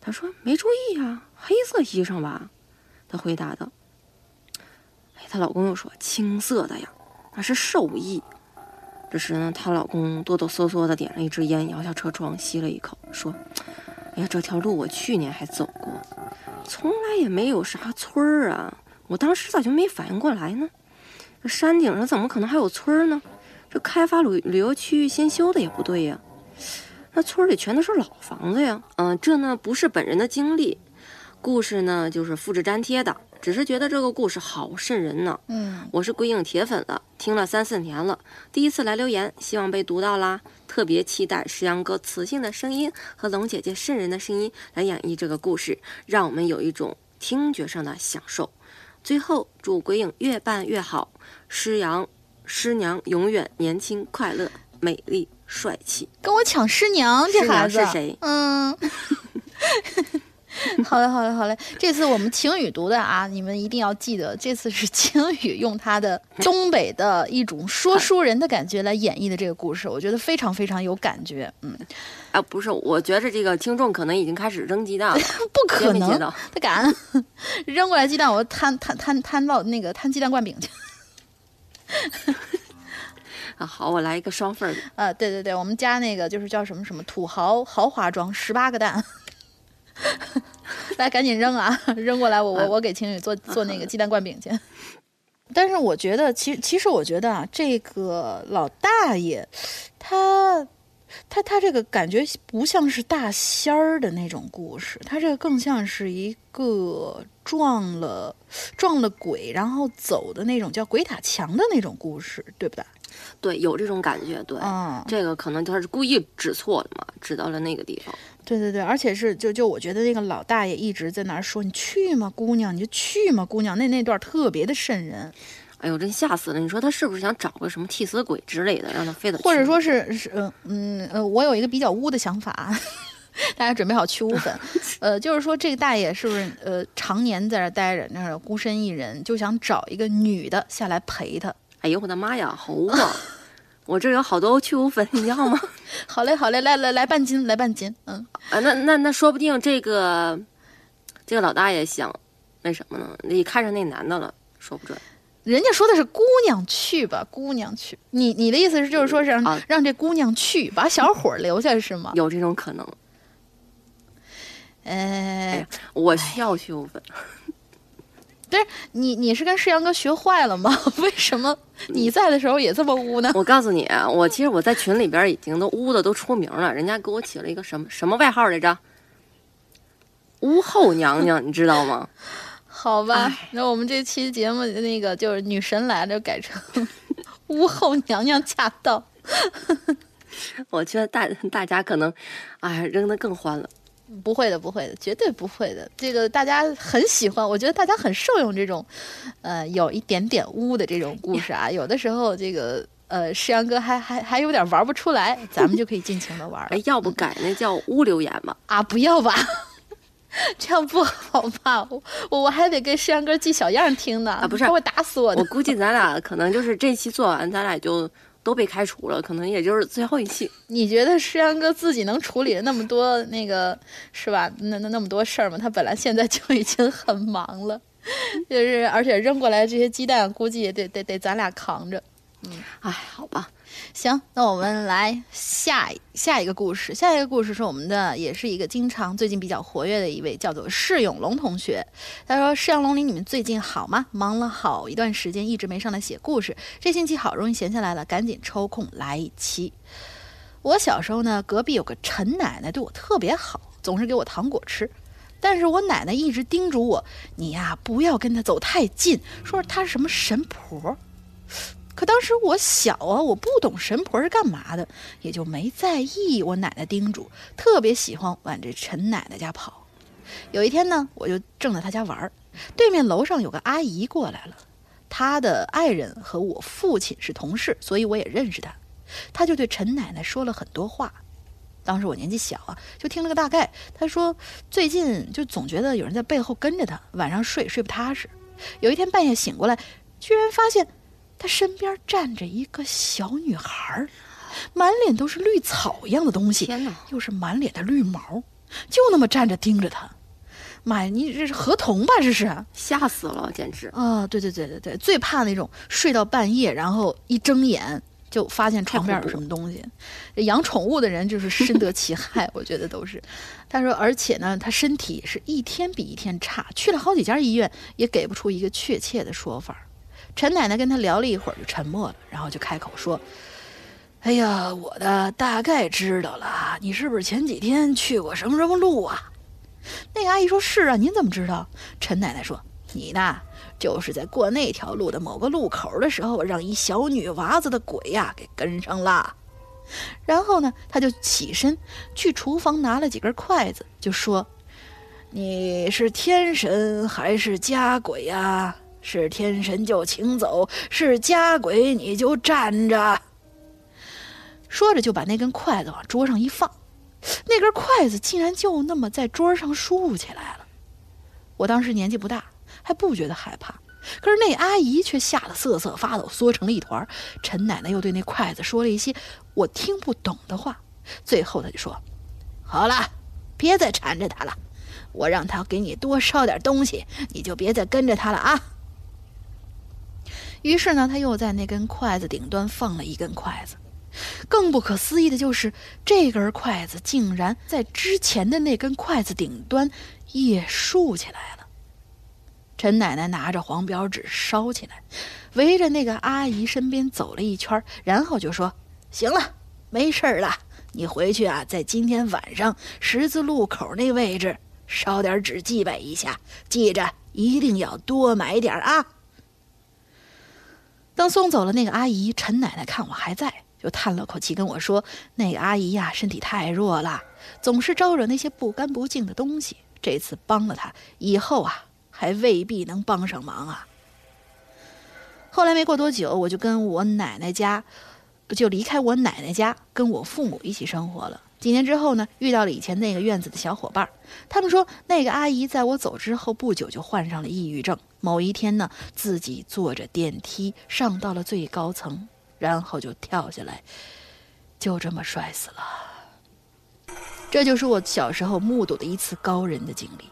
她说：“没注意呀，黑色衣裳吧？”她回答道。哎，她老公又说：“青色的呀，那是兽衣。”这时呢，她老公哆哆嗦嗦的点了一支烟，摇下车窗吸了一口，说。哎呀，这条路我去年还走过，从来也没有啥村儿啊！我当时咋就没反应过来呢？这山顶上怎么可能还有村儿呢？这开发旅旅游区域新修的也不对呀，那村里全都是老房子呀。嗯，这呢不是本人的经历，故事呢就是复制粘贴的。只是觉得这个故事好瘆人呢。嗯，我是鬼影铁粉了，听了三四年了，第一次来留言，希望被读到啦。特别期待石阳哥磁性的声音和龙姐姐瘆人的声音来演绎这个故事，让我们有一种听觉上的享受。最后，祝鬼影越办越好，师阳师娘永远年轻、快乐、美丽、帅气。跟我抢师娘，这孩子是谁？嗯。好嘞，好嘞，好嘞！这次我们晴雨读的啊，你们一定要记得，这次是晴雨用他的东北的一种说书人的感觉来演绎的这个故事，我觉得非常非常有感觉。嗯，啊，不是，我觉着这个听众可能已经开始扔鸡蛋了，不可能，他敢 扔过来鸡蛋，我摊摊摊摊到那个摊鸡蛋灌饼去。啊，好，我来一个双份的。啊，对对对，我们家那个就是叫什么什么土豪豪华装，十八个蛋。来，赶紧扔啊！扔过来，我我我给情侣做做那个鸡蛋灌饼去。但是我觉得，其其实我觉得啊，这个老大爷，他他他这个感觉不像是大仙儿的那种故事，他这个更像是一个撞了撞了鬼然后走的那种叫鬼打墙的那种故事，对不对？对，有这种感觉。对，嗯，这个可能他是故意指错了嘛，指到了那个地方。对对对，而且是就就我觉得那个老大爷一直在那儿说：“你去嘛，姑娘？你就去嘛，姑娘？”那那段特别的瘆人。哎呦，真吓死了！你说他是不是想找个什么替死鬼之类的，让他非得？或者说是是嗯嗯呃，我有一个比较污的想法，大家准备好去污粉。呃，就是说这个大爷是不是呃常年在这待着，那是孤身一人，就想找一个女的下来陪他？哎呦我的妈呀，好污啊！我这有好多去污粉，你要吗？好嘞，好嘞，来来来半斤，来半斤。嗯啊，那那那说不定这个这个老大爷想那什么呢？你看上那男的了，说不准。人家说的是姑娘去吧，姑娘去。你你的意思是就是说是让让这姑娘去，把小伙留下是吗？有这种可能。哎，我需要去污粉。不是你，你是跟世阳哥学坏了吗？为什么你在的时候也这么污呢？我告诉你，我其实我在群里边已经都污的都出名了，人家给我起了一个什么什么外号来着？污后娘娘，你知道吗？好吧，那我们这期节目那个就是女神来了，改成 屋后娘娘驾到。我觉得大大家可能，哎，扔的更欢了。不会的，不会的，绝对不会的。这个大家很喜欢，我觉得大家很受用这种，呃，有一点点污的这种故事啊。有的时候，这个呃，世阳哥还还还有点玩不出来，咱们就可以尽情的玩。哎，要不改那叫污留言吧？啊，不要吧，这样不好吧？我我还得跟诗阳哥记小样听呢。啊，不是，他会打死我的。我估计咱俩可能就是这期做完，咱俩就。都被开除了，可能也就是最后一期。你觉得诗阳哥自己能处理那么多那个是吧？那那那么多事儿吗？他本来现在就已经很忙了，就是而且扔过来这些鸡蛋，估计也得得得咱俩扛着。嗯，哎，好吧。行，那我们来下下一个故事。下一个故事是我们的，也是一个经常最近比较活跃的一位，叫做释永龙同学。他说：“释永龙林，你们最近好吗？忙了好一段时间，一直没上来写故事。这星期好容易闲下来了，赶紧抽空来一期。我小时候呢，隔壁有个陈奶奶，对我特别好，总是给我糖果吃。但是我奶奶一直叮嘱我，你呀不要跟她走太近，说她是什么神婆。可当时我小啊，我不懂神婆是干嘛的，也就没在意我奶奶叮嘱，特别喜欢往这陈奶奶家跑。有一天呢，我就正在她家玩儿，对面楼上有个阿姨过来了，她的爱人和我父亲是同事，所以我也认识她。她就对陈奶奶说了很多话。当时我年纪小啊，就听了个大概。她说最近就总觉得有人在背后跟着她，晚上睡睡不踏实。有一天半夜醒过来，居然发现她身边站着一个小女孩儿，满脸都是绿草一样的东西，天哪！又是满脸的绿毛，就那么站着盯着他。妈呀，你这是合同吧？这是啊，吓死了，简直啊！对对对对对，最怕那种睡到半夜，然后一睁眼就发现床边有什么东西。养宠物的人就是深得其害，我觉得都是。他说，而且呢，他身体是一天比一天差，去了好几家医院，也给不出一个确切的说法。陈奶奶跟他聊了一会儿，就沉默了，然后就开口说：“哎呀，我的大概知道了，你是不是前几天去过什么什么路啊？”那个阿姨说：“是啊，您怎么知道？”陈奶奶说：“你呢，就是在过那条路的某个路口的时候，让一小女娃子的鬼呀给跟上了。”然后呢，她就起身去厨房拿了几根筷子，就说：“你是天神还是家鬼呀？是天神就请走，是家鬼你就站着。”说着就把那根筷子往桌上一放。那根筷子竟然就那么在桌上竖起来了。我当时年纪不大，还不觉得害怕，可是那阿姨却吓得瑟瑟发抖，缩成了一团。陈奶奶又对那筷子说了一些我听不懂的话，最后她就说：“好了，别再缠着他了，我让他给你多烧点东西，你就别再跟着他了啊。”于是呢，他又在那根筷子顶端放了一根筷子。更不可思议的就是，这根筷子竟然在之前的那根筷子顶端也竖起来了。陈奶奶拿着黄标纸烧起来，围着那个阿姨身边走了一圈，然后就说：“行了，没事了，你回去啊，在今天晚上十字路口那位置烧点纸祭拜一下，记着一定要多买点啊。”当送走了那个阿姨，陈奶奶看我还在。就叹了口气，跟我说：“那个阿姨呀，身体太弱了，总是招惹那些不干不净的东西。这次帮了她，以后啊，还未必能帮上忙啊。”后来没过多久，我就跟我奶奶家，就离开我奶奶家，跟我父母一起生活了。几年之后呢，遇到了以前那个院子的小伙伴，他们说那个阿姨在我走之后不久就患上了抑郁症。某一天呢，自己坐着电梯上到了最高层。然后就跳下来，就这么摔死了。这就是我小时候目睹的一次高人的经历。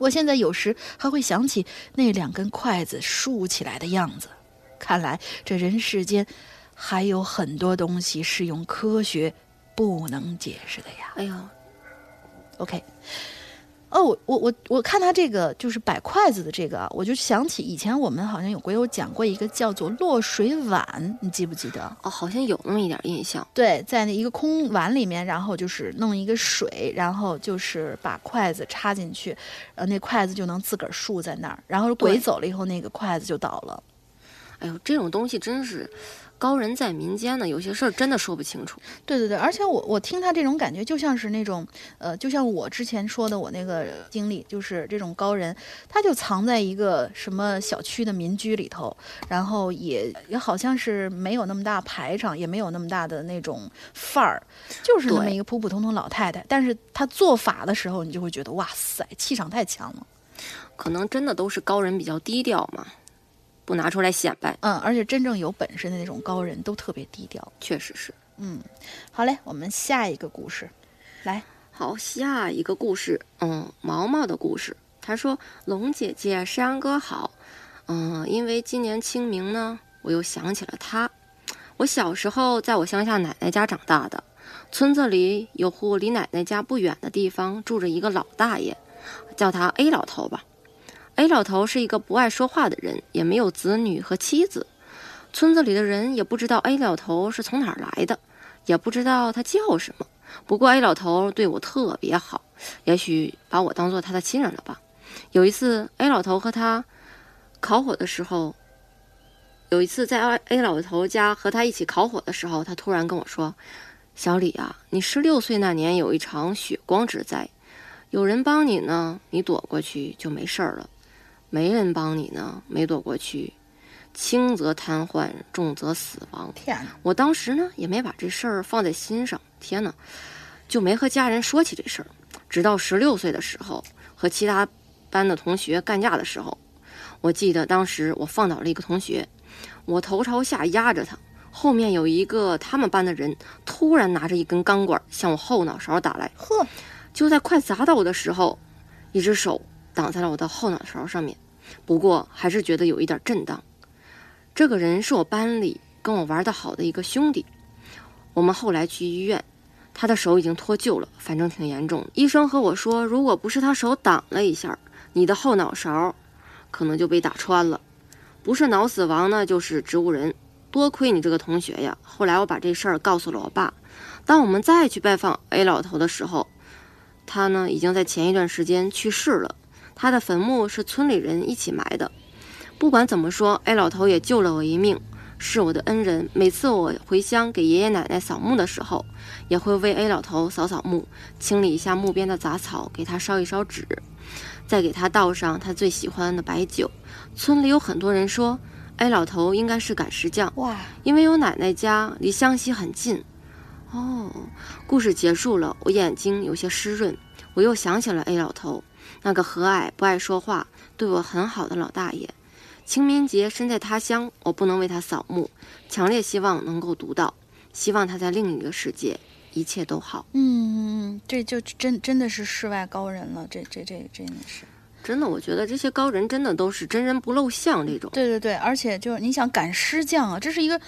我现在有时还会想起那两根筷子竖起来的样子。看来这人世间还有很多东西是用科学不能解释的呀。哎呦，OK。哦，我我我看他这个就是摆筷子的这个，我就想起以前我们好像有过有讲过一个叫做落水碗，你记不记得？哦，好像有那么一点印象。对，在那一个空碗里面，然后就是弄一个水，然后就是把筷子插进去，呃，那筷子就能自个儿竖在那儿，然后鬼走了以后，那个筷子就倒了。哎呦，这种东西真是。高人在民间呢，有些事儿真的说不清楚。对对对，而且我我听他这种感觉，就像是那种，呃，就像我之前说的我那个经历，就是这种高人，他就藏在一个什么小区的民居里头，然后也也好像是没有那么大排场，也没有那么大的那种范儿，就是那么一个普普通通老太太。但是她做法的时候，你就会觉得哇塞，气场太强了。可能真的都是高人比较低调嘛。不拿出来显摆，嗯，而且真正有本事的那种高人都特别低调，确实是，嗯，好嘞，我们下一个故事，来，好，下一个故事，嗯，毛毛的故事，他说，龙姐姐，山羊哥好，嗯，因为今年清明呢，我又想起了他，我小时候在我乡下奶奶家长大的，村子里有户离奶奶家不远的地方住着一个老大爷，叫他 A 老头吧。A 老头是一个不爱说话的人，也没有子女和妻子。村子里的人也不知道 A 老头是从哪儿来的，也不知道他叫什么，不过 A 老头对我特别好，也许把我当做他的亲人了吧。有一次，A 老头和他烤火的时候，有一次在 A 老头家和他一起烤火的时候，他突然跟我说：“小李啊，你十六岁那年有一场血光之灾，有人帮你呢，你躲过去就没事儿了；没人帮你呢，没躲过去，轻则瘫痪，重则死亡。”天哪！我当时呢也没把这事儿放在心上，天哪，就没和家人说起这事儿。直到十六岁的时候，和其他班的同学干架的时候，我记得当时我放倒了一个同学，我头朝下压着他，后面有一个他们班的人突然拿着一根钢管向我后脑勺打来，呵，就在快砸到我的时候，一只手挡在了我的后脑勺上面，不过还是觉得有一点震荡。这个人是我班里跟我玩的好的一个兄弟，我们后来去医院，他的手已经脱臼了，反正挺严重。医生和我说，如果不是他手挡了一下，你的后脑勺可能就被打穿了，不是脑死亡呢，就是植物人。多亏你这个同学呀！后来我把这事儿告诉了我爸。当我们再去拜访 A 老头的时候，他呢已经在前一段时间去世了。他的坟墓是村里人一起埋的。不管怎么说，A 老头也救了我一命，是我的恩人。每次我回乡给爷爷奶奶扫墓的时候，也会为 A 老头扫扫墓，清理一下墓边的杂草，给他烧一烧纸，再给他倒上他最喜欢的白酒。村里有很多人说，A 老头应该是赶尸匠，哇，因为有奶奶家离湘西很近。哦，故事结束了，我眼睛有些湿润，我又想起了 A 老头，那个和蔼不爱说话、对我很好的老大爷。清明节身在他乡，我不能为他扫墓，强烈希望能够读到，希望他在另一个世界一切都好。嗯，这就真真的是世外高人了，这这这真的是。真的，我觉得这些高人真的都是真人不露相这种。对对对，而且就是你想赶尸匠啊，这是一个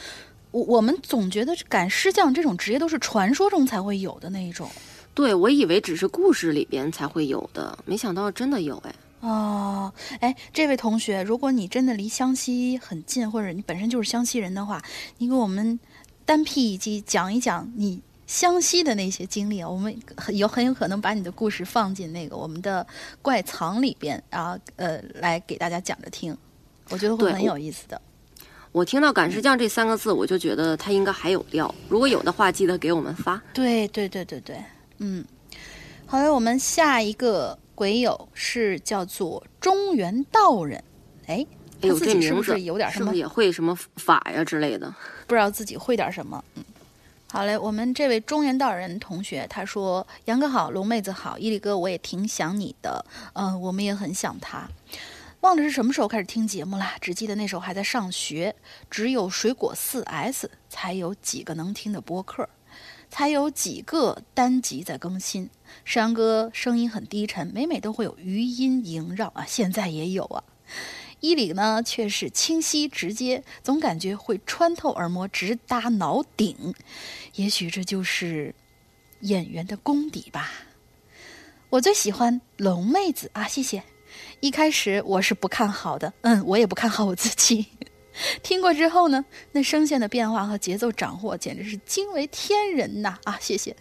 我我们总觉得赶尸匠这种职业都是传说中才会有的那一种。对，我以为只是故事里边才会有的，没想到真的有哎。哦，哎，这位同学，如果你真的离湘西很近，或者你本身就是湘西人的话，你给我们单辟一集讲一讲你湘西的那些经历啊，我们很有很有可能把你的故事放进那个我们的怪藏里边啊，呃，来给大家讲着听，我觉得会很有意思的。我听到“赶尸匠”这三个字，我就觉得他应该还有料。如果有的话，记得给我们发。对对对对对，嗯，好了，我们下一个鬼友是叫做中原道人，哎，他自己是不是有点什么是不是也会什么法呀之类的？不知道自己会点什么。嗯，好嘞，我们这位中原道人同学他说：“杨哥好，龙妹子好，伊利哥我也挺想你的，嗯、我们也很想他。忘了是什么时候开始听节目啦，只记得那时候还在上学，只有水果四 S 才有几个能听的播客，才有几个单集在更新。山哥声音很低沉，每每都会有余音萦绕啊，现在也有啊。伊里呢却是清晰直接，总感觉会穿透耳膜，直达脑顶。也许这就是演员的功底吧。我最喜欢龙妹子啊，谢谢。一开始我是不看好的，嗯，我也不看好我自己。听过之后呢，那声线的变化和节奏掌握简直是惊为天人呐！啊，谢谢，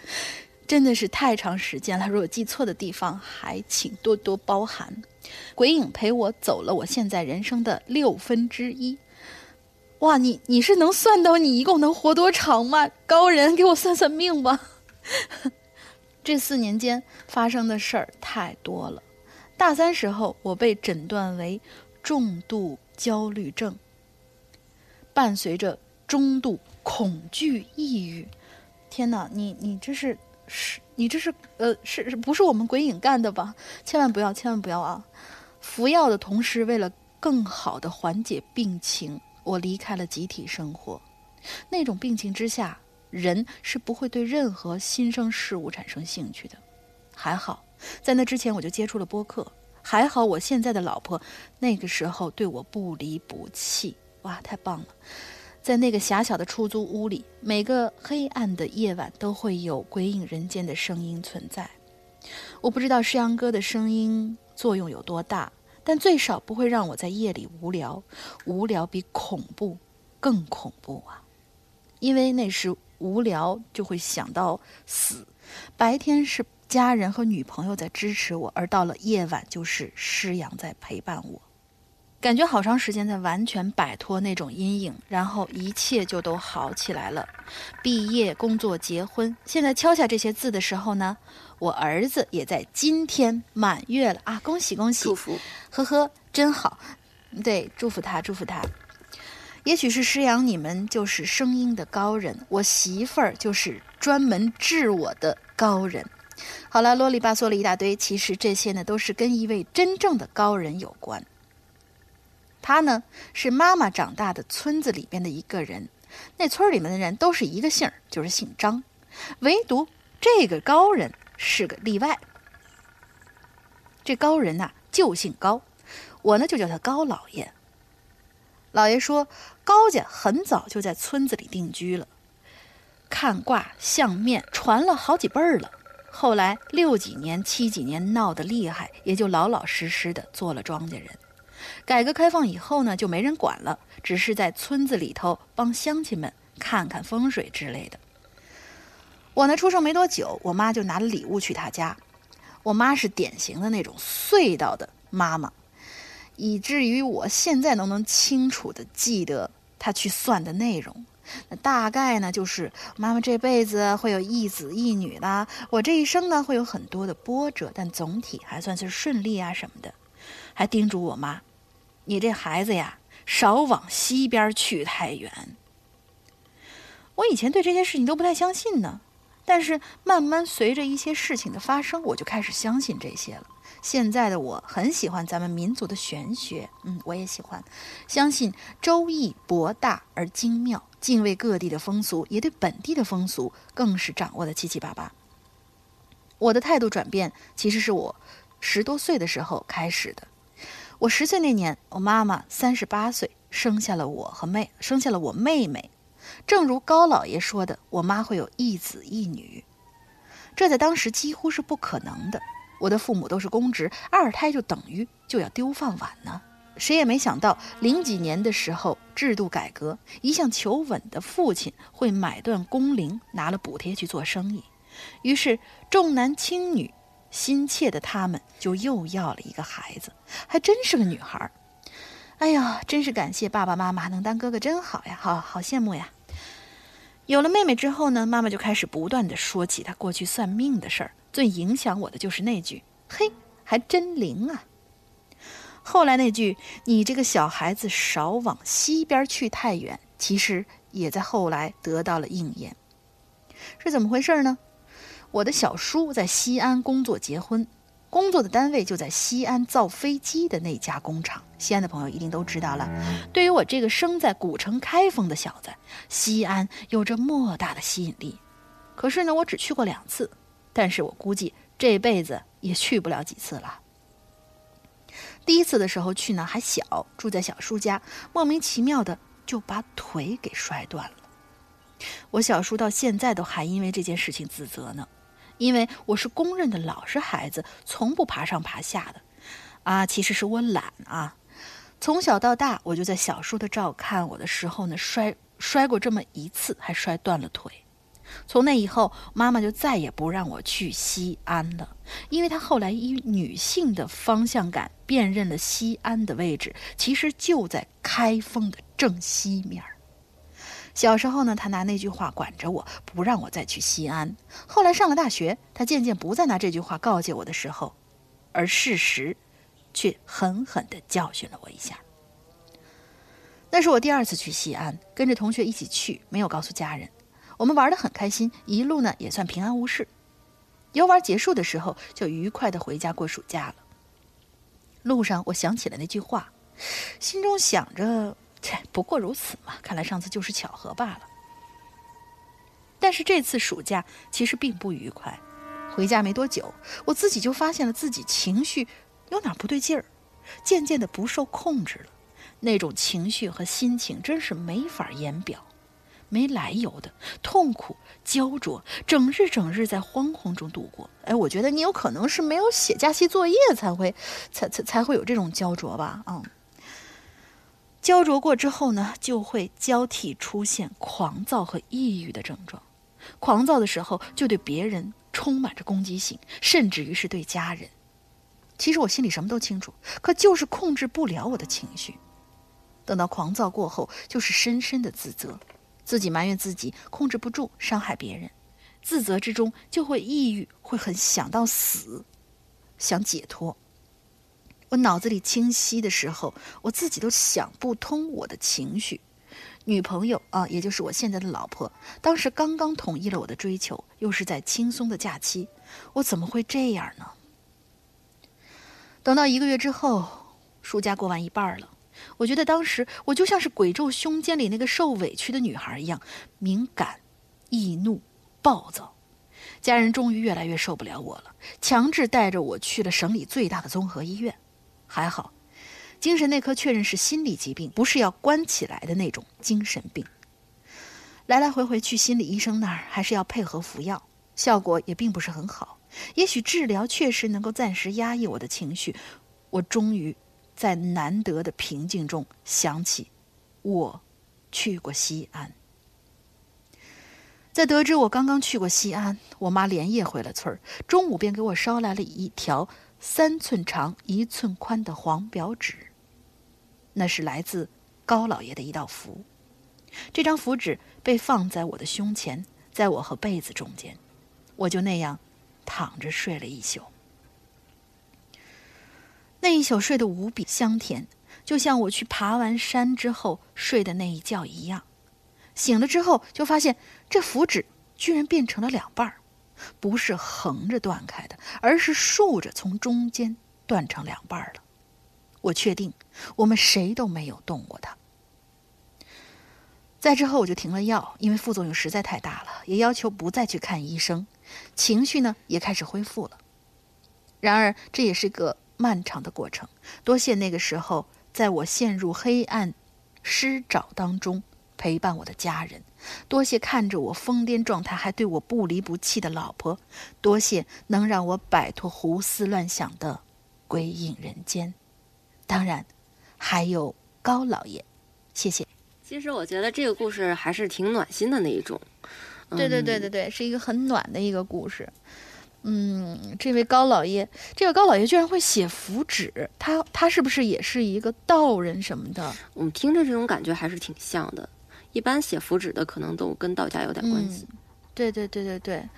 真的是太长时间了，如果记错的地方，还请多多包涵。鬼影陪我走了我现在人生的六分之一。哇，你你是能算到你一共能活多长吗？高人，给我算算命吧。这四年间发生的事儿太多了。大三时候，我被诊断为重度焦虑症，伴随着中度恐惧抑郁。天哪，你你这是是，你这是呃是是不是我们鬼影干的吧？千万不要，千万不要啊！服药的同时，为了更好的缓解病情，我离开了集体生活。那种病情之下，人是不会对任何新生事物产生兴趣的。还好，在那之前我就接触了播客。还好，我现在的老婆那个时候对我不离不弃。哇，太棒了！在那个狭小的出租屋里，每个黑暗的夜晚都会有鬼影人间的声音存在。我不知道诗阳哥的声音作用有多大，但最少不会让我在夜里无聊。无聊比恐怖更恐怖啊！因为那时无聊就会想到死，白天是家人和女朋友在支持我，而到了夜晚就是诗阳在陪伴我。感觉好长时间才完全摆脱那种阴影，然后一切就都好起来了。毕业、工作、结婚，现在敲下这些字的时候呢，我儿子也在今天满月了啊！恭喜恭喜！祝福，呵呵，真好。对，祝福他，祝福他。也许是师阳，你们就是声音的高人，我媳妇儿就是专门治我的高人。好了，啰里吧嗦了一大堆，其实这些呢，都是跟一位真正的高人有关。他呢是妈妈长大的村子里边的一个人，那村里面的人都是一个姓，就是姓张，唯独这个高人是个例外。这高人呐就姓高，我呢就叫他高老爷。老爷说高家很早就在村子里定居了，看卦相面传了好几辈儿了。后来六几年、七几年闹得厉害，也就老老实实的做了庄稼人。改革开放以后呢，就没人管了，只是在村子里头帮乡亲们看看风水之类的。我呢，出生没多久，我妈就拿了礼物去他家。我妈是典型的那种碎叨的妈妈，以至于我现在都能清楚的记得她去算的内容。那大概呢，就是妈妈这辈子会有一子一女啦，我这一生呢会有很多的波折，但总体还算是顺利啊什么的。还叮嘱我妈：“你这孩子呀，少往西边去太远。”我以前对这些事情都不太相信呢，但是慢慢随着一些事情的发生，我就开始相信这些了。现在的我很喜欢咱们民族的玄学，嗯，我也喜欢，相信《周易》博大而精妙，敬畏各地的风俗，也对本地的风俗更是掌握的七七八八。我的态度转变，其实是我十多岁的时候开始的。我十岁那年，我妈妈三十八岁，生下了我和妹，生下了我妹妹。正如高老爷说的，我妈会有一子一女，这在当时几乎是不可能的。我的父母都是公职，二胎就等于就要丢饭碗呢。谁也没想到，零几年的时候制度改革，一向求稳的父亲会买断工龄，拿了补贴去做生意，于是重男轻女。心切的他们就又要了一个孩子，还真是个女孩儿。哎呀，真是感谢爸爸妈妈能当哥哥真好呀，好好羡慕呀。有了妹妹之后呢，妈妈就开始不断的说起她过去算命的事儿，最影响我的就是那句“嘿，还真灵啊”。后来那句“你这个小孩子少往西边去太远”，其实也在后来得到了应验。是怎么回事呢？我的小叔在西安工作结婚，工作的单位就在西安造飞机的那家工厂。西安的朋友一定都知道了。对于我这个生在古城开封的小子，西安有着莫大的吸引力。可是呢，我只去过两次，但是我估计这辈子也去不了几次了。第一次的时候去呢还小，住在小叔家，莫名其妙的就把腿给摔断了。我小叔到现在都还因为这件事情自责呢。因为我是公认的老实孩子，从不爬上爬下的，啊，其实是我懒啊。从小到大，我就在小叔的照看我的时候呢，摔摔过这么一次，还摔断了腿。从那以后，妈妈就再也不让我去西安了，因为她后来以女性的方向感辨认了西安的位置，其实就在开封的正西面儿。小时候呢，他拿那句话管着我，不让我再去西安。后来上了大学，他渐渐不再拿这句话告诫我的时候，而事实，却狠狠地教训了我一下。那是我第二次去西安，跟着同学一起去，没有告诉家人。我们玩得很开心，一路呢也算平安无事。游玩结束的时候，就愉快地回家过暑假了。路上，我想起了那句话，心中想着。切，不过如此嘛！看来上次就是巧合罢了。但是这次暑假其实并不愉快。回家没多久，我自己就发现了自己情绪有哪不对劲儿，渐渐的不受控制了。那种情绪和心情真是没法言表，没来由的痛苦、焦灼，整日整日在惶恐中度过。哎，我觉得你有可能是没有写假期作业才会，才才才会有这种焦灼吧？嗯。焦灼过之后呢，就会交替出现狂躁和抑郁的症状。狂躁的时候就对别人充满着攻击性，甚至于是对家人。其实我心里什么都清楚，可就是控制不了我的情绪。等到狂躁过后，就是深深的自责，自己埋怨自己控制不住，伤害别人。自责之中就会抑郁，会很想到死，想解脱。我脑子里清晰的时候，我自己都想不通我的情绪。女朋友啊，也就是我现在的老婆，当时刚刚同意了我的追求，又是在轻松的假期，我怎么会这样呢？等到一个月之后，暑假过完一半了，我觉得当时我就像是鬼咒胸间里那个受委屈的女孩一样，敏感、易怒。暴躁，家人终于越来越受不了我了，强制带着我去了省里最大的综合医院。还好，精神内科确认是心理疾病，不是要关起来的那种精神病。来来回回去心理医生那儿，还是要配合服药，效果也并不是很好。也许治疗确实能够暂时压抑我的情绪。我终于在难得的平静中想起，我去过西安。在得知我刚刚去过西安，我妈连夜回了村儿，中午便给我捎来了一条三寸长、一寸宽的黄表纸。那是来自高老爷的一道符。这张符纸被放在我的胸前，在我和被子中间，我就那样躺着睡了一宿。那一宿睡得无比香甜，就像我去爬完山之后睡的那一觉一样。醒了之后，就发现这符纸居然变成了两半儿，不是横着断开的，而是竖着从中间断成两半了。我确定我们谁都没有动过它。再之后我就停了药，因为副作用实在太大了，也要求不再去看医生，情绪呢也开始恢复了。然而这也是个漫长的过程，多谢那个时候在我陷入黑暗失找当中。陪伴我的家人，多谢看着我疯癫状态还对我不离不弃的老婆，多谢能让我摆脱胡思乱想的鬼影人间，当然，还有高老爷，谢谢。其实我觉得这个故事还是挺暖心的那一种。对对对对对，是一个很暖的一个故事。嗯，这位高老爷，这个高老爷居然会写符纸，他他是不是也是一个道人什么的？我们听着这种感觉还是挺像的。一般写符纸的可能都跟道家有点关系，对对对对对，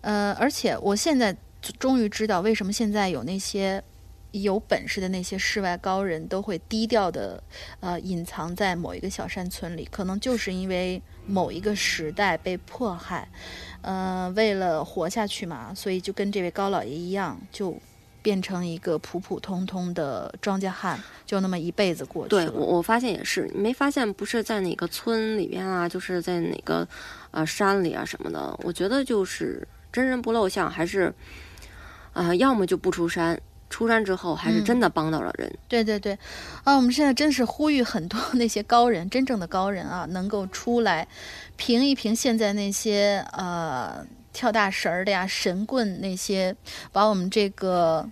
呃，而且我现在终于知道为什么现在有那些有本事的那些世外高人都会低调的呃隐藏在某一个小山村里，可能就是因为某一个时代被迫害，呃，为了活下去嘛，所以就跟这位高老爷一样就。变成一个普普通通的庄稼汉，就那么一辈子过去。对我，我发现也是，你没发现不是在哪个村里边啊，就是在哪个呃山里啊什么的。我觉得就是真人不露相，还是啊，要么就不出山，出山之后还是真的帮到了人。对对对，啊，我们现在真是呼吁很多那些高人，真正的高人啊，能够出来评一评现在那些呃。跳大神儿的呀，神棍那些，把我们这个，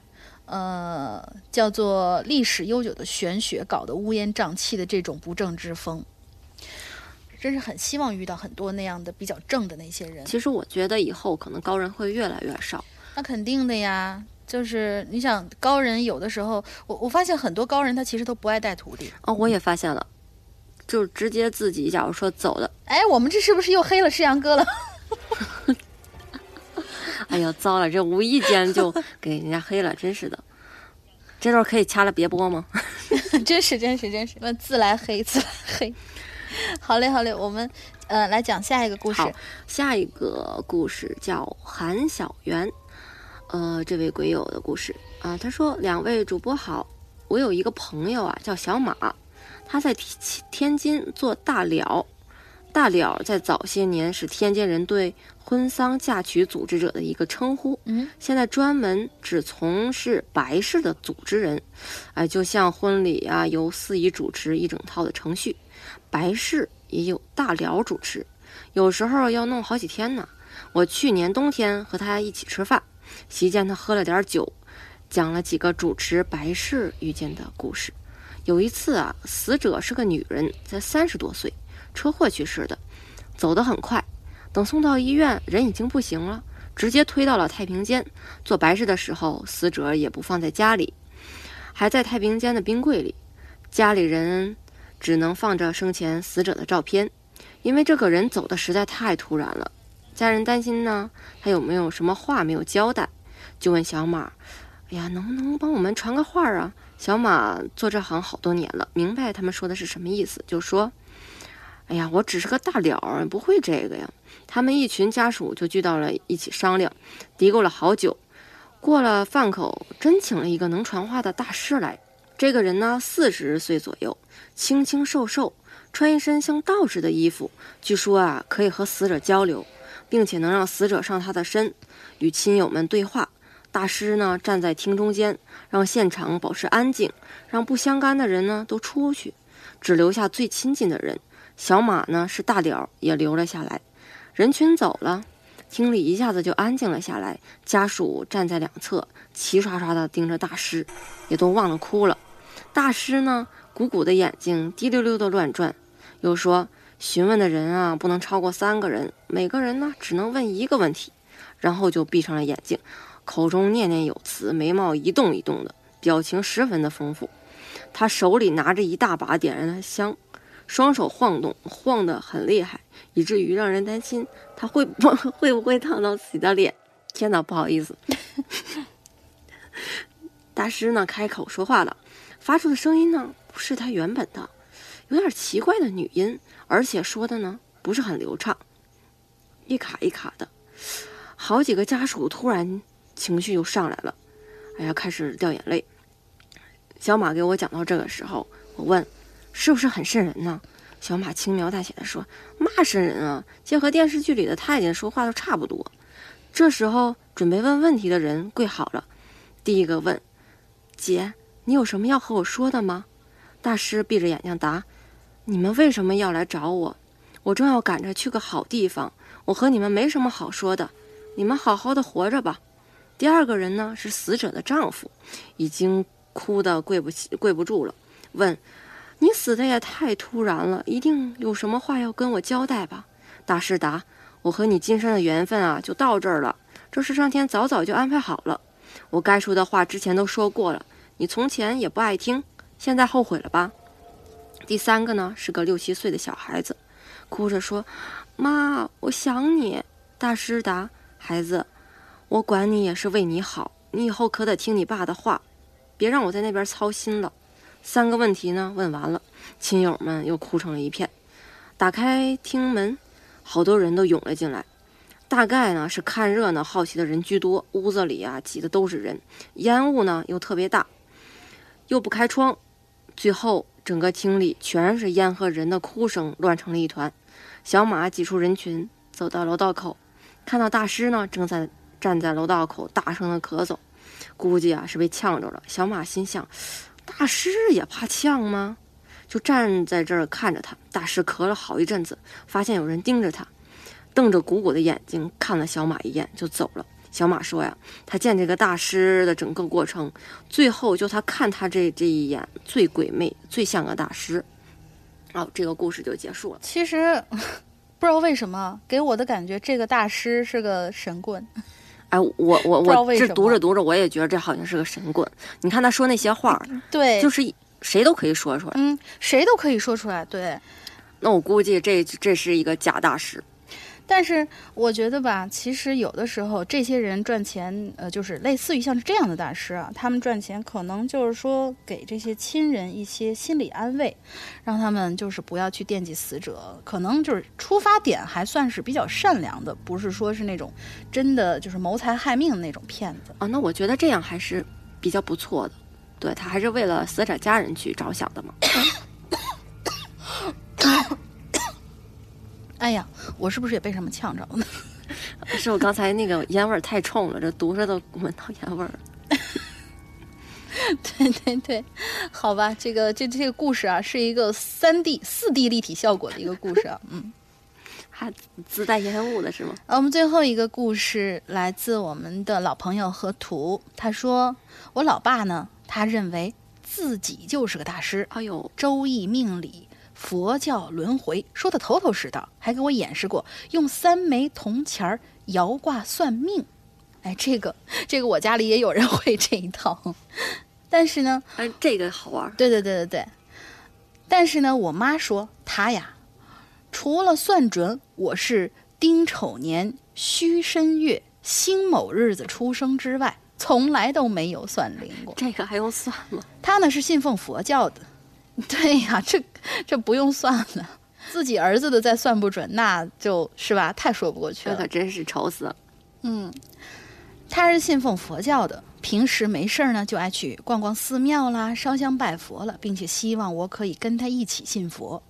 呃，叫做历史悠久的玄学搞得乌烟瘴气的这种不正之风，真是很希望遇到很多那样的比较正的那些人。其实我觉得以后可能高人会越来越少。那肯定的呀，就是你想高人有的时候，我我发现很多高人他其实都不爱带徒弟。哦，我也发现了，就直接自己假如说走的。哎，我们这是不是又黑了世阳哥了？哎呀，糟了！这无意间就给人家黑了，真是的。这段可以掐了别播吗？真是真是真是，那自来黑自来黑。好嘞好嘞，我们呃来讲下一个故事。下一个故事叫韩小媛，呃，这位鬼友的故事啊。他说：“两位主播好，我有一个朋友啊，叫小马，他在天天津做大了。大了在早些年是天津人对。”婚丧嫁娶组织者的一个称呼，嗯，现在专门只从事白事的组织人，哎，就像婚礼啊，由司仪主持一整套的程序，白事也有大聊主持，有时候要弄好几天呢。我去年冬天和他一起吃饭，席间他喝了点酒，讲了几个主持白事遇见的故事。有一次啊，死者是个女人，才三十多岁，车祸去世的，走得很快。等送到医院，人已经不行了，直接推到了太平间。做白事的时候，死者也不放在家里，还在太平间的冰柜里。家里人只能放着生前死者的照片，因为这个人走的实在太突然了。家人担心呢，他有没有什么话没有交代，就问小马：“哎呀，能不能帮我们传个话啊？”小马做这行好多年了，明白他们说的是什么意思，就说：“哎呀，我只是个大了儿，不会这个呀。”他们一群家属就聚到了一起商量，嘀咕了好久。过了饭口，真请了一个能传话的大师来。这个人呢，四十岁左右，清清瘦瘦，穿一身像道士的衣服。据说啊，可以和死者交流，并且能让死者上他的身，与亲友们对话。大师呢，站在厅中间，让现场保持安静，让不相干的人呢都出去，只留下最亲近的人。小马呢，是大了，也留了下来。人群走了，厅里一下子就安静了下来。家属站在两侧，齐刷刷地盯着大师，也都忘了哭了。大师呢，鼓鼓的眼睛滴溜溜的乱转，又说：“询问的人啊，不能超过三个人，每个人呢只能问一个问题。”然后就闭上了眼睛，口中念念有词，眉毛一动一动的，表情十分的丰富。他手里拿着一大把点燃的香，双手晃动，晃得很厉害，以至于让人担心他会不会不会烫到自己的脸。天哪，不好意思。大师呢，开口说话了。发出的声音呢，不是他原本的，有点奇怪的女音，而且说的呢不是很流畅，一卡一卡的。好几个家属突然情绪又上来了，哎呀，开始掉眼泪。小马给我讲到这个时候，我问是不是很瘆人呢？小马轻描淡写的说：“嘛瘆人啊，这和电视剧里的太监说话都差不多。”这时候准备问问题的人跪好了，第一个问：“姐。”你有什么要和我说的吗？大师闭着眼睛答：“你们为什么要来找我？我正要赶着去个好地方，我和你们没什么好说的。你们好好的活着吧。”第二个人呢是死者的丈夫，已经哭得跪不起、跪不住了，问：“你死的也太突然了，一定有什么话要跟我交代吧？”大师答：“我和你今生的缘分啊，就到这儿了。这是上天早早就安排好了，我该说的话之前都说过了。”你从前也不爱听，现在后悔了吧？第三个呢，是个六七岁的小孩子，哭着说：“妈，我想你。”大师答：“孩子，我管你也是为你好，你以后可得听你爸的话，别让我在那边操心了。”三个问题呢，问完了，亲友们又哭成了一片。打开厅门，好多人都涌了进来，大概呢是看热闹、好奇的人居多。屋子里啊，挤的都是人，烟雾呢又特别大。又不开窗，最后整个厅里全是烟和人的哭声，乱成了一团。小马挤出人群，走到楼道口，看到大师呢，正在站在楼道口大声的咳嗽，估计啊是被呛着了。小马心想：大师也怕呛吗？就站在这儿看着他。大师咳了好一阵子，发现有人盯着他，瞪着鼓鼓的眼睛看了小马一眼，就走了。小马说呀，他见这个大师的整个过程，最后就他看他这这一眼最鬼魅，最像个大师。哦，这个故事就结束了。其实 不知道为什么给我的感觉，这个大师是个神棍。哎，我我我这读着读着，我也觉得这好像是个神棍。你看他说那些话，对，就是谁都可以说出来。嗯，谁都可以说出来。对。那我估计这这是一个假大师。但是我觉得吧，其实有的时候这些人赚钱，呃，就是类似于像是这样的大师啊，他们赚钱可能就是说给这些亲人一些心理安慰，让他们就是不要去惦记死者，可能就是出发点还算是比较善良的，不是说是那种真的就是谋财害命的那种骗子啊。那我觉得这样还是比较不错的，对他还是为了死者家人去着想的嘛。哎呀，我是不是也被什么呛着了？是我刚才那个烟味儿太冲了，这读着都闻到烟味儿。对对对，好吧，这个这这个故事啊，是一个三 D、四 D 立体效果的一个故事啊，嗯，还自带烟雾的是吗？啊，我们最后一个故事来自我们的老朋友河图，他说：“我老爸呢，他认为自己就是个大师。哎呦，周易命理。”佛教轮回，说的头头是道，还给我演示过用三枚铜钱儿摇卦算命。哎，这个这个我家里也有人会这一套，但是呢，哎，这个好玩。对对对对对，但是呢，我妈说她呀，除了算准我是丁丑年戌申月辛某日子出生之外，从来都没有算灵过。这个还用算吗？她呢是信奉佛教的，对呀，这这不用算了。自己儿子的再算不准，那就是吧，太说不过去了。这可真是愁死了。嗯，他是信奉佛教的，平时没事儿呢就爱去逛逛寺庙啦、烧香拜佛了，并且希望我可以跟他一起信佛。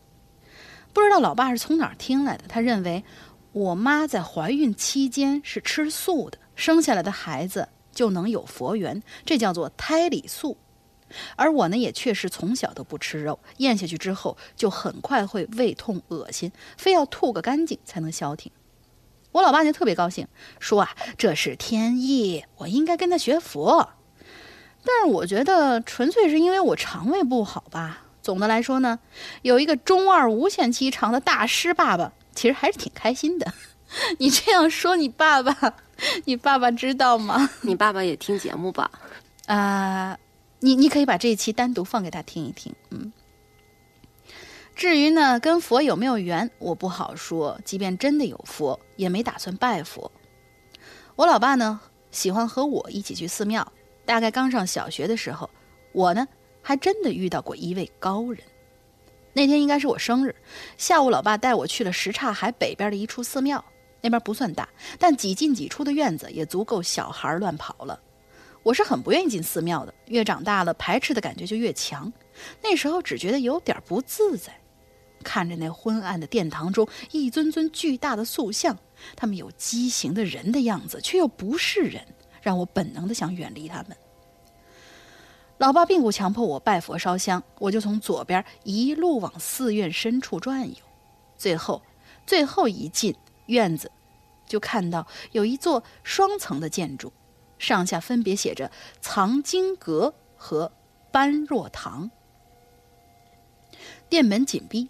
不知道老爸是从哪儿听来的，他认为我妈在怀孕期间是吃素的，生下来的孩子就能有佛缘，这叫做胎里素。而我呢，也确实从小都不吃肉，咽下去之后就很快会胃痛、恶心，非要吐个干净才能消停。我老爸就特别高兴，说啊，这是天意，我应该跟他学佛。但是我觉得纯粹是因为我肠胃不好吧。总的来说呢，有一个中二无限期长的大师爸爸，其实还是挺开心的。你这样说，你爸爸，你爸爸知道吗？你爸爸也听节目吧？啊、你你可以把这一期单独放给他听一听，嗯。至于呢，跟佛有没有缘，我不好说。即便真的有佛，也没打算拜佛。我老爸呢，喜欢和我一起去寺庙。大概刚上小学的时候，我呢还真的遇到过一位高人。那天应该是我生日，下午老爸带我去了什刹海北边的一处寺庙，那边不算大，但几进几出的院子也足够小孩乱跑了。我是很不愿意进寺庙的，越长大了排斥的感觉就越强。那时候只觉得有点不自在，看着那昏暗的殿堂中一尊尊巨大的塑像，他们有畸形的人的样子，却又不是人，让我本能的想远离他们。老爸并不强迫我拜佛烧香，我就从左边一路往寺院深处转悠，最后最后一进院子，就看到有一座双层的建筑，上下分别写着“藏经阁”和“般若堂”。店门紧闭，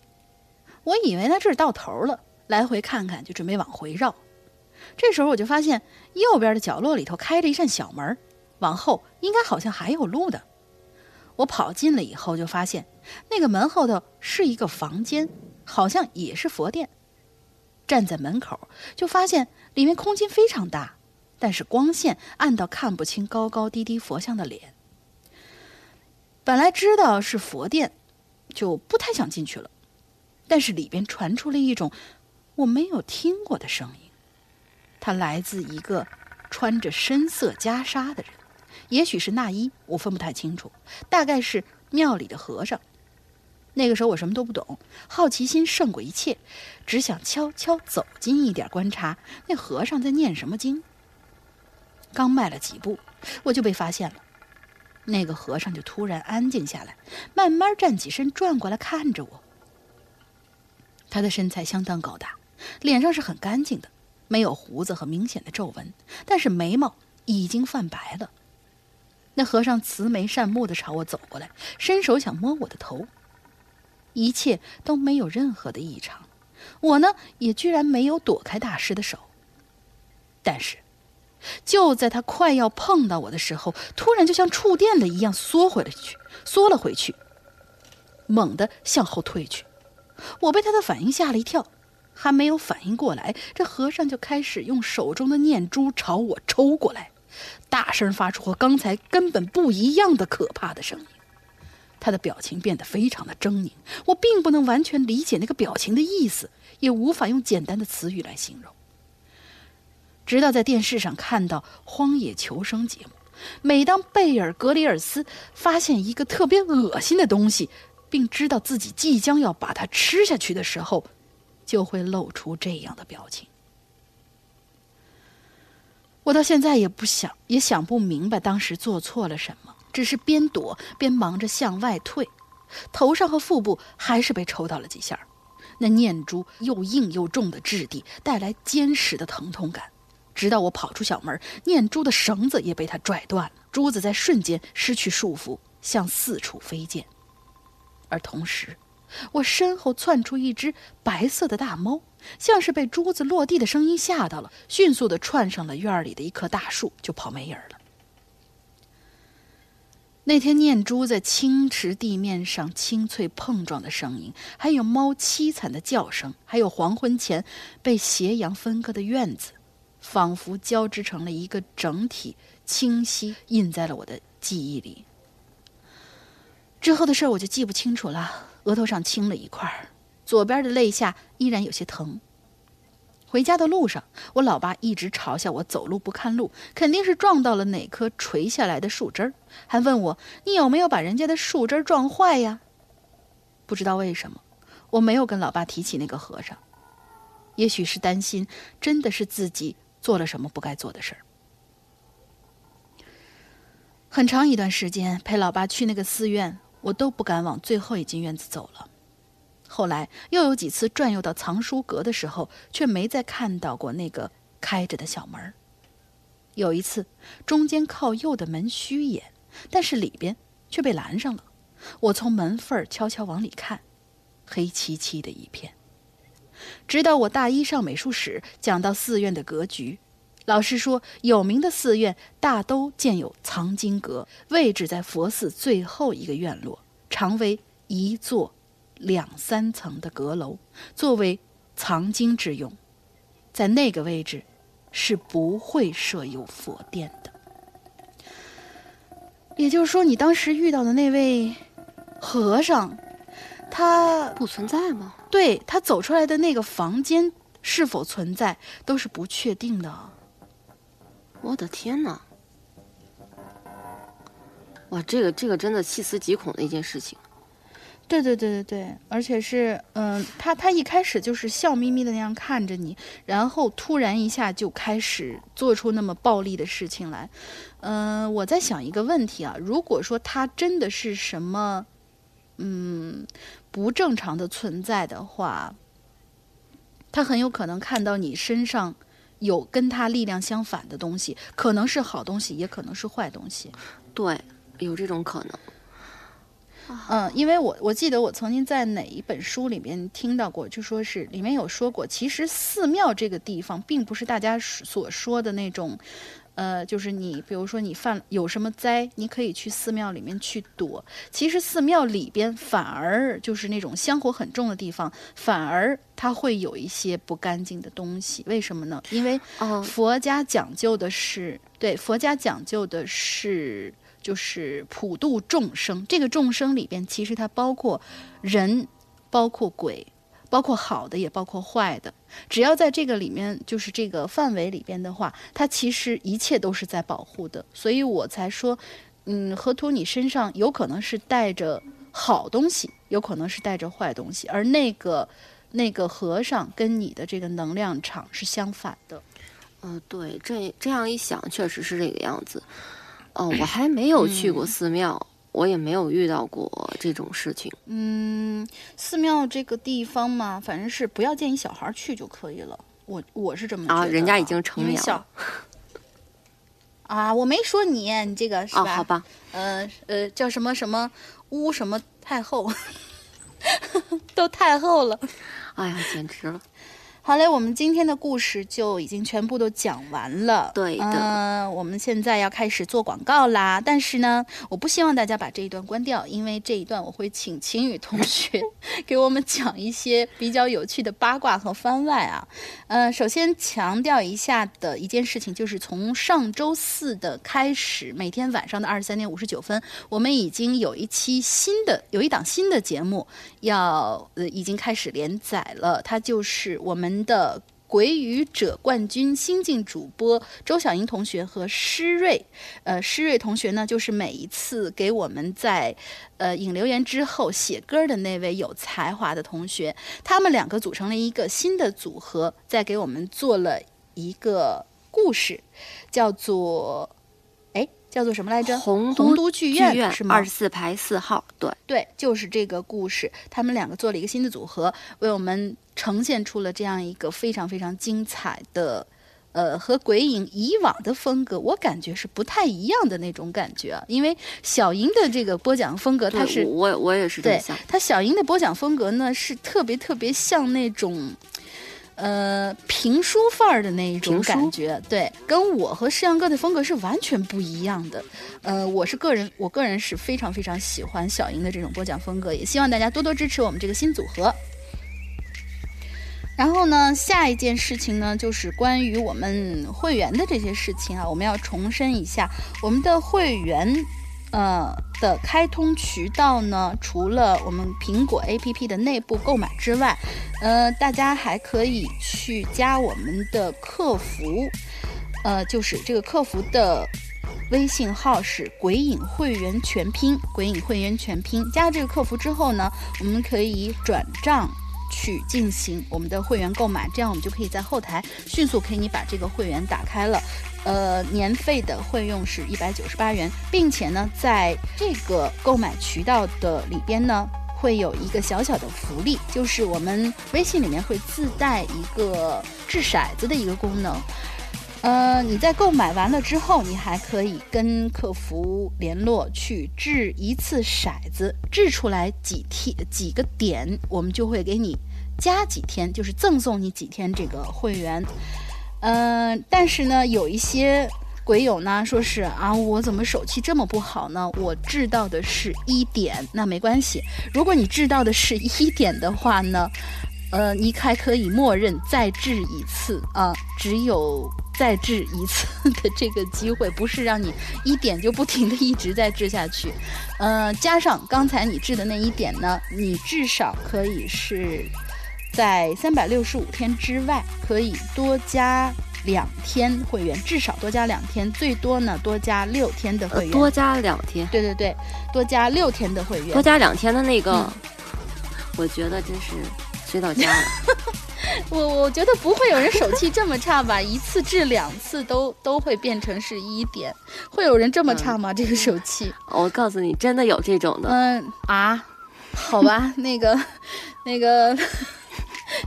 我以为呢这儿到头了，来回看看，就准备往回绕。这时候我就发现右边的角落里头开着一扇小门，往后应该好像还有路的。我跑近了以后，就发现那个门后头是一个房间，好像也是佛殿。站在门口，就发现里面空间非常大，但是光线暗到看不清高高低低佛像的脸。本来知道是佛殿，就不太想进去了，但是里边传出了一种我没有听过的声音，它来自一个穿着深色袈裟的人。也许是那衣，我分不太清楚，大概是庙里的和尚。那个时候我什么都不懂，好奇心胜过一切，只想悄悄走近一点观察那和尚在念什么经。刚迈了几步，我就被发现了。那个和尚就突然安静下来，慢慢站起身，转过来看着我。他的身材相当高大，脸上是很干净的，没有胡子和明显的皱纹，但是眉毛已经泛白了。那和尚慈眉善目的朝我走过来，伸手想摸我的头。一切都没有任何的异常，我呢也居然没有躲开大师的手。但是，就在他快要碰到我的时候，突然就像触电了一样缩回了去，缩了回去，猛地向后退去。我被他的反应吓了一跳，还没有反应过来，这和尚就开始用手中的念珠朝我抽过来。大声发出和刚才根本不一样的可怕的声音，他的表情变得非常的狰狞，我并不能完全理解那个表情的意思，也无法用简单的词语来形容。直到在电视上看到《荒野求生》节目，每当贝尔格里尔斯发现一个特别恶心的东西，并知道自己即将要把它吃下去的时候，就会露出这样的表情。我到现在也不想，也想不明白当时做错了什么，只是边躲边忙着向外退，头上和腹部还是被抽到了几下。那念珠又硬又重的质地带来坚实的疼痛感，直到我跑出小门，念珠的绳子也被他拽断了，珠子在瞬间失去束缚，向四处飞溅。而同时，我身后窜出一只白色的大猫，像是被珠子落地的声音吓到了，迅速的窜上了院里的一棵大树，就跑没影儿了。那天念珠在青池地面上清脆碰撞的声音，还有猫凄惨的叫声，还有黄昏前被斜阳分割的院子，仿佛交织成了一个整体，清晰印在了我的记忆里。之后的事儿我就记不清楚了，额头上青了一块儿，左边的肋下依然有些疼。回家的路上，我老爸一直嘲笑我走路不看路，肯定是撞到了哪棵垂下来的树枝儿，还问我你有没有把人家的树枝儿撞坏呀？不知道为什么，我没有跟老爸提起那个和尚，也许是担心真的是自己做了什么不该做的事儿。很长一段时间陪老爸去那个寺院，我都不敢往最后一进院子走了。后来又有几次转悠到藏书阁的时候，却没再看到过那个开着的小门儿。有一次，中间靠右的门虚掩，但是里边却被拦上了。我从门缝儿悄悄往里看，黑漆漆的一片。直到我大一上美术史，讲到寺院的格局，老师说有名的寺院大都建有藏经阁，位置在佛寺最后一个院落，常为一座。两三层的阁楼，作为藏经之用，在那个位置是不会设有佛殿的。也就是说，你当时遇到的那位和尚，他不存在吗？对他走出来的那个房间是否存在，都是不确定的。我的天哪！哇，这个这个真的细思极恐的一件事情。对对对对对，而且是，嗯，他他一开始就是笑眯眯的那样看着你，然后突然一下就开始做出那么暴力的事情来，嗯，我在想一个问题啊，如果说他真的是什么，嗯，不正常的存在的话，他很有可能看到你身上有跟他力量相反的东西，可能是好东西，也可能是坏东西，对，有这种可能。嗯，因为我我记得我曾经在哪一本书里面听到过，就说是里面有说过，其实寺庙这个地方并不是大家所说的那种，呃，就是你比如说你犯有什么灾，你可以去寺庙里面去躲。其实寺庙里边反而就是那种香火很重的地方，反而它会有一些不干净的东西。为什么呢？因为佛家讲究的是对佛家讲究的是。就是普度众生，这个众生里边其实它包括人，包括鬼，包括好的也包括坏的。只要在这个里面，就是这个范围里边的话，它其实一切都是在保护的。所以我才说，嗯，河图你身上有可能是带着好东西，有可能是带着坏东西，而那个那个和尚跟你的这个能量场是相反的。嗯，对，这这样一想，确实是这个样子。哦，我 还没有去过寺庙，我也没有遇到过这种事情。嗯，寺庙这个地方嘛，反正是不要建议小孩去就可以了。我我是这么觉得。啊，人家已经成年了。啊，我没说你，你这个是吧？好吧。呃呃，叫什么什么巫什么太后，都太后了。哎呀，简直了。好嘞，我们今天的故事就已经全部都讲完了。对的，嗯，我们现在要开始做广告啦。但是呢，我不希望大家把这一段关掉，因为这一段我会请晴雨同学 给我们讲一些比较有趣的八卦和番外啊。呃，首先强调一下的一件事情，就是从上周四的开始，每天晚上的二十三点五十九分，我们已经有一期新的，有一档新的节目要呃已经开始连载了，它就是我们。的鬼语者冠军新晋主播周小英同学和施瑞，呃，施瑞同学呢，就是每一次给我们在呃引留言之后写歌的那位有才华的同学，他们两个组成了一个新的组合，在给我们做了一个故事，叫做。叫做什么来着？洪都剧院是吗？二十四排四号，对对，就是这个故事。他们两个做了一个新的组合，为我们呈现出了这样一个非常非常精彩的呃，和鬼影以往的风格，我感觉是不太一样的那种感觉啊。因为小樱的这个播讲风格，它是我我也是这么想。他小樱的播讲风格呢，是特别特别像那种。呃，评书范儿的那一种感觉，对，跟我和世阳哥的风格是完全不一样的。呃，我是个人，我个人是非常非常喜欢小莹的这种播讲风格，也希望大家多多支持我们这个新组合。然后呢，下一件事情呢，就是关于我们会员的这些事情啊，我们要重申一下，我们的会员，呃的开通渠道呢，除了我们苹果 APP 的内部购买之外，呃，大家还可以去加我们的客服，呃，就是这个客服的微信号是“鬼影会员全拼”，鬼影会员全拼。加了这个客服之后呢，我们可以转账。去进行我们的会员购买，这样我们就可以在后台迅速给你把这个会员打开了。呃，年费的会用是一百九十八元，并且呢，在这个购买渠道的里边呢，会有一个小小的福利，就是我们微信里面会自带一个掷骰子的一个功能。呃，你在购买完了之后，你还可以跟客服联络去掷一次骰子，掷出来几天几个点，我们就会给你加几天，就是赠送你几天这个会员。嗯、但是呢，有一些鬼友呢说是啊，我怎么手气这么不好呢？我掷到的是一点，那没关系。如果你掷到的是一点的话呢，呃，你还可以默认再掷一次啊，只有再掷一次的这个机会，不是让你一点就不停的一直在掷下去。呃，加上刚才你掷的那一点呢，你至少可以是在三百六十五天之外，可以多加两天会员，至少多加两天，最多呢多加六天的会员。呃多加两天，对对对，多加六天的会员。多加两天的那个，嗯我觉得真是追到家了。我我觉得不会有人手气这么差吧？一次至两次都都会变成是一点，会有人这么差吗？这个手气？我告诉你，真的有这种的。嗯啊，好吧，那个 那个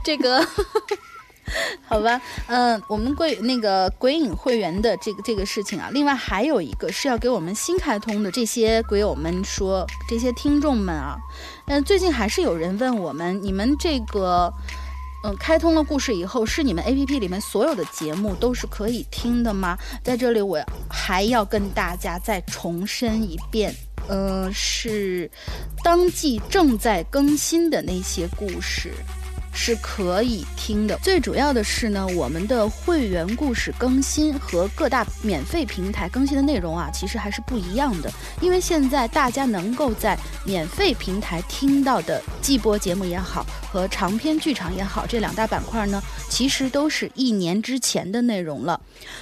这个。好吧，嗯，我们鬼那个鬼影会员的这个这个事情啊，另外还有一个是要给我们新开通的这些鬼友们说，这些听众们啊，嗯、最近还是有人问我们，你们这个。嗯，开通了故事以后，是你们 A P P 里面所有的节目都是可以听的吗？在这里，我还要跟大家再重申一遍，呃，是当季正在更新的那些故事。是可以听的。最主要的是呢，我们的会员故事更新和各大免费平台更新的内容啊，其实还是不一样的。因为现在大家能够在免费平台听到的季播节目也好，和长篇剧场也好，这两大板块呢，其实都是一年之前的内容了。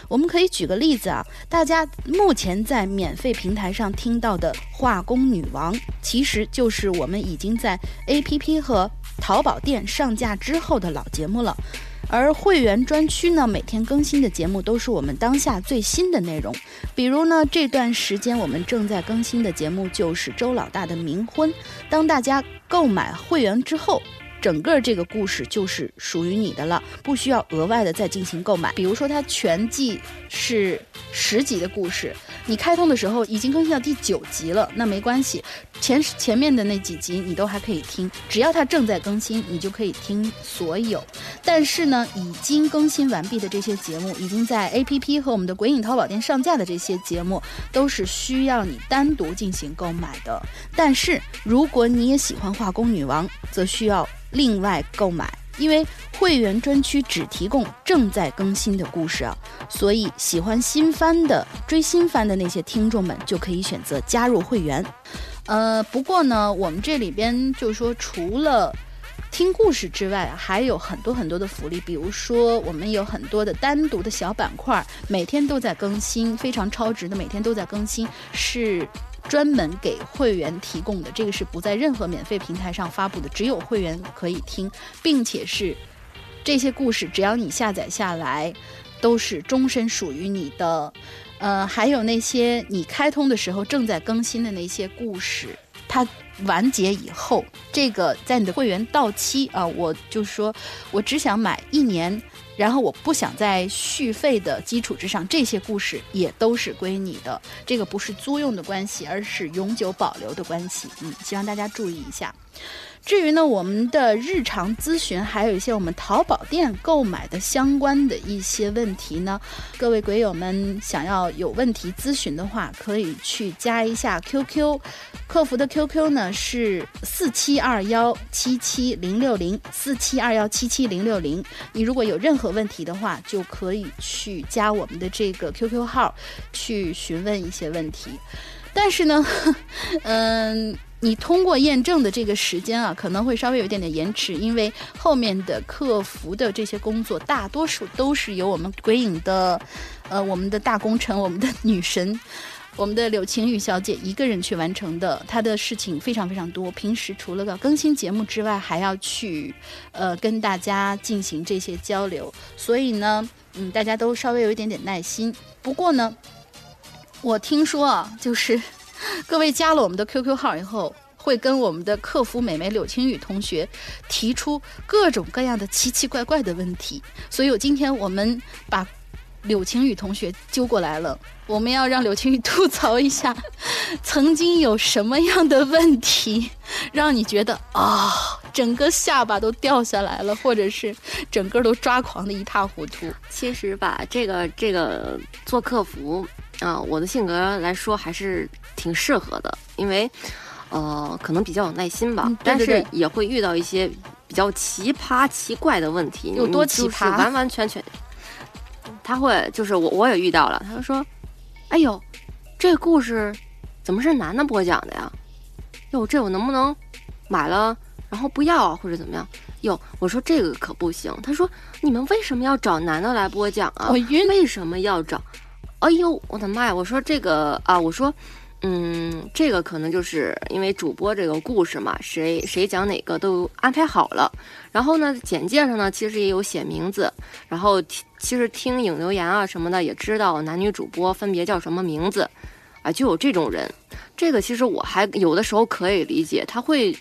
我们可以举个例子啊，大家目前在免费平台上听到的《化工女王》，其实就是我们已经在 APP 和淘宝店上架之后的老节目了。而会员专区呢，每天更新的节目都是我们当下最新的内容。比如呢，这段时间我们正在更新的节目就是周老大的冥婚。当大家购买会员之后，整个这个故事就是属于你的了，不需要额外的再进行购买。比如说，它全季是十集的故事，你开通的时候已经更新到第九集了，那没关系，前前面的那几集你都还可以听，只要它正在更新，你就可以听所有。但是呢，已经更新完毕的这些节目，已经在 APP 和我们的鬼影淘宝店上架的这些节目，都是需要你单独进行购买的。但是如果你也喜欢化工女王，则需要另外购买，因为会员专区只提供正在更新的故事啊，所以喜欢新番的、追新番的那些听众们就可以选择加入会员。呃，不过呢，我们这里边就是说，除了听故事之外，还有很多很多的福利，比如说我们有很多的单独的小板块，每天都在更新，非常超值的，每天都在更新，是专门给会员提供的。这个是不在任何免费平台上发布的，只有会员可以听，并且是这些故事，只要你下载下来，都是终身属于你的。呃，还有那些你开通的时候正在更新的那些故事，它完结以后，这个在你的会员到期啊，我就说，我只想买一年然后我不想在续费的基础之上，这些故事也都是归你的。这个不是租用的关系，而是永久保留的关系。嗯，希望大家注意一下。至于呢，我们的日常咨询，还有一些我们淘宝店购买的相关的一些问题呢，各位鬼友们想要有问题咨询的话，可以去加一下 QQ，客服的 QQ 呢是四七二幺七七零六零四七二幺七七零六零。你如果有任何问题的话，就可以去加我们的这个 QQ 号去询问一些问题。但是呢，嗯。你通过验证的这个时间啊，可能会稍微有一点点延迟，因为后面的客服的这些工作，大多数都是由我们鬼影的，呃，我们的大功臣，我们的女神，我们的柳晴雨小姐一个人去完成的。她的事情非常非常多，平时除了要更新节目之外，还要去，呃，跟大家进行这些交流。所以呢，嗯，大家都稍微有一点点耐心。不过呢，我听说啊，就是。各位加了我们的 QQ 号以后，会跟我们的客服美眉柳青雨同学提出各种各样的奇奇怪怪的问题，所以今天我们把柳青雨同学揪过来了，我们要让柳青雨吐槽一下，曾经有什么样的问题让你觉得啊，整个下巴都掉下来了，或者是整个都抓狂的一塌糊涂。其实吧，这个这个做客服啊，我的性格来说还是。挺适合的，因为，呃，可能比较有耐心吧，但是也会遇到一些比较奇葩、奇怪的问题。有多奇葩？完完全全，他会就是我我也遇到了，他就说：“哎呦，这故事怎么是男的播讲的呀？哟，这我能不能买了然后不要啊，或者怎么样？哟，我说这个可不行。他说你们为什么要找男的来播讲啊？我晕。为什么要找？哎呦，我的妈呀！我说这个啊，我说。嗯，这个可能就是因为主播这个故事嘛，谁谁讲哪个都安排好了。然后呢，简介上呢其实也有写名字。然后其实听影留言啊什么的，也知道男女主播分别叫什么名字，啊，就有这种人。这个其实我还有的时候可以理解，他会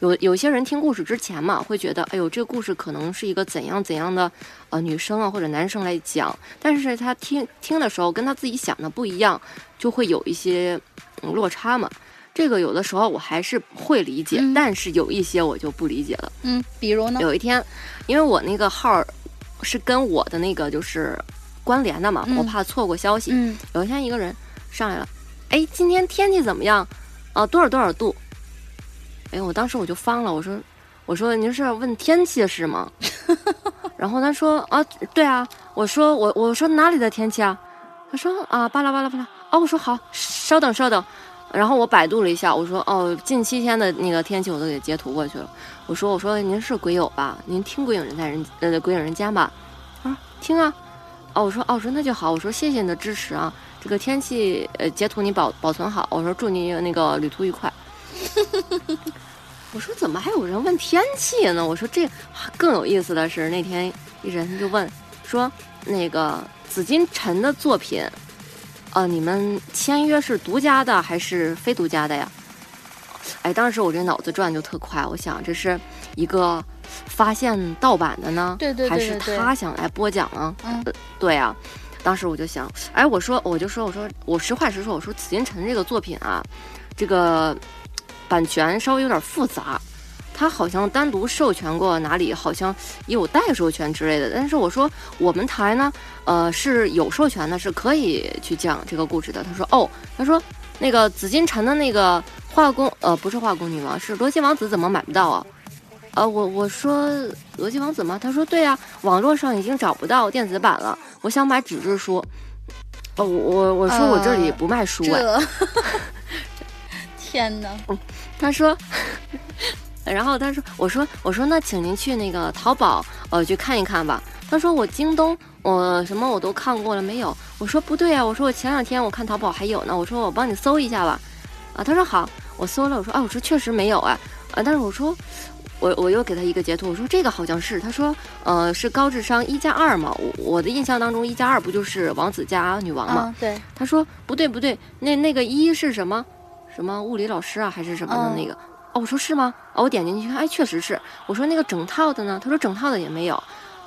有有些人听故事之前嘛，会觉得，哎呦，这个故事可能是一个怎样怎样的呃女生啊或者男生来讲，但是他听听的时候跟他自己想的不一样，就会有一些。落差嘛，这个有的时候我还是会理解，但是有一些我就不理解了。嗯，比如呢？有一天，因为我那个号是跟我的那个就是关联的嘛，我怕错过消息。嗯，有一天一个人上来了，哎，今天天气怎么样？啊，多少多少度？哎，我当时我就方了，我说，我说您是问天气是吗？然后他说啊，对啊，我说我我说哪里的天气啊？他说啊，巴拉巴拉巴拉。哦，我说好，稍等稍等，然后我百度了一下，我说哦，近七天的那个天气我都给截图过去了。我说我说您是鬼友吧？您听鬼影人在人呃鬼影人间吧？啊，听啊。哦，我说哦，我说那就好。我说谢谢你的支持啊。这个天气呃截图你保保存好。我说祝你那个旅途愉快。我说怎么还有人问天气呢？我说这更有意思的是那天一人就问说那个紫金陈的作品。呃，你们签约是独家的还是非独家的呀？哎，当时我这脑子转就特快，我想这是一个发现盗版的呢，对对对，还是他想来播讲啊？嗯，对啊，当时我就想，哎，我说我就说我说我实话实说，我说紫金陈这个作品啊，这个版权稍微有点复杂。他好像单独授权过哪里，好像也有代授权之类的。但是我说我们台呢，呃是有授权的，是可以去讲这个故事的。他说哦，他说那个紫禁城的那个画工，呃不是画工女王，是罗辑王子，怎么买不到啊？呃我我说罗辑王子吗？他说对啊，网络上已经找不到电子版了。我想买纸质书。哦我我我说我这里不卖书啊。天哪！他说。然后他说：“我说我说那请您去那个淘宝呃去看一看吧。”他说：“我京东我什么我都看过了没有？”我说：“不对啊，我说我前两天我看淘宝还有呢。”我说：“我帮你搜一下吧。”啊，他说：“好。”我搜了，我说：“啊，我说确实没有啊。”啊，但是我说我我又给他一个截图，我说这个好像是。他说：“呃，是高智商一加二嘛？我我的印象当中一加二不就是王子加女王嘛？”对。他说：“不对不对，那那个一是什么？什么物理老师啊，还是什么的那个？”哦，我说是吗？哦，我点进去看，哎，确实是。我说那个整套的呢？他说整套的也没有。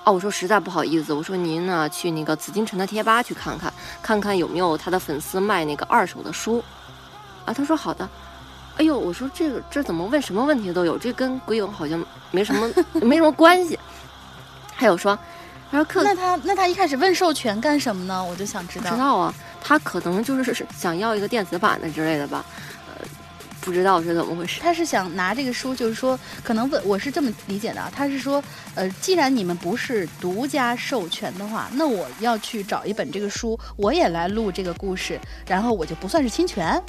哦，我说实在不好意思，我说您呢去那个紫禁城的贴吧去看看，看看有没有他的粉丝卖那个二手的书。啊，他说好的。哎呦，我说这个这怎么问什么问题都有，这跟鬼友好像没什么 没什么关系。还有说，他说客那他那他一开始问授权干什么呢？我就想知道。知道啊，他可能就是想要一个电子版的之类的吧。不知道是怎么回事，他是想拿这个书，就是说，可能问我是这么理解的啊，他是说，呃，既然你们不是独家授权的话，那我要去找一本这个书，我也来录这个故事，然后我就不算是侵权，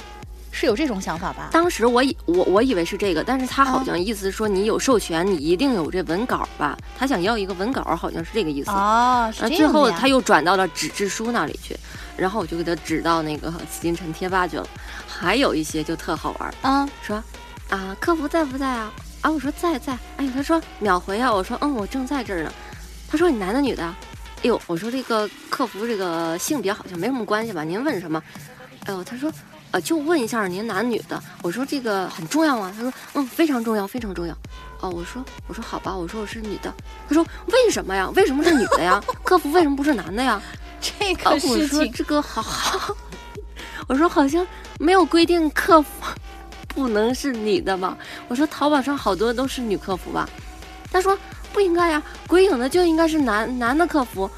是有这种想法吧？当时我以我我以为是这个，但是他好像意思说你有授权，你一定有这文稿吧？他想要一个文稿，好像是这个意思啊。最后他又转到了纸质书那里去，然后我就给他指到那个紫禁城贴吧去了。还有一些就特好玩嗯，说啊，客服在不在啊？啊，我说在在。哎他说秒回啊，我说嗯，我正在这儿呢。他说你男的女的？哎呦，我说这个客服这个性别好像没什么关系吧？您问什么？哎呦，他说呃，就问一下您男女的。我说这个很重要吗？他说嗯，非常重要，非常重要。哦，我说我说好吧，我说我是女的。他说为什么呀？为什么是女的呀？客服为什么不是男的呀？这个事情，我说这个好好。我说好像没有规定客服不能是女的吧？我说淘宝上好多都是女客服吧？他说不应该呀，鬼影的就应该是男男的客服。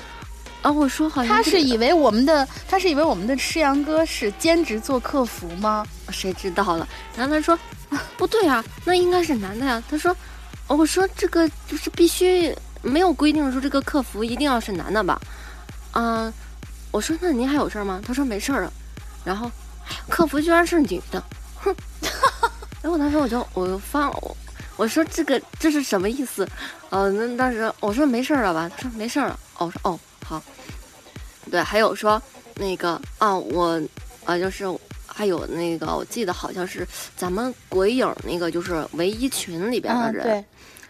啊，我说好像他是以为我们的他是以为我们的吃羊哥是兼职做客服吗？谁知道了？然后他说不对啊，那应该是男的呀。他说哦我说这个就是必须没有规定说这个客服一定要是男的吧？啊，我说那您还有事儿吗？他说没事儿了。然后，客服居然是女的，哼！然后当时我就我就放我我说这个这是什么意思？呃，那当时我说没事儿了吧？他说没事儿了。哦，我说哦好。对，还有说那个啊，我啊就是还有那个，我记得好像是咱们鬼影那个就是唯一群里边的人，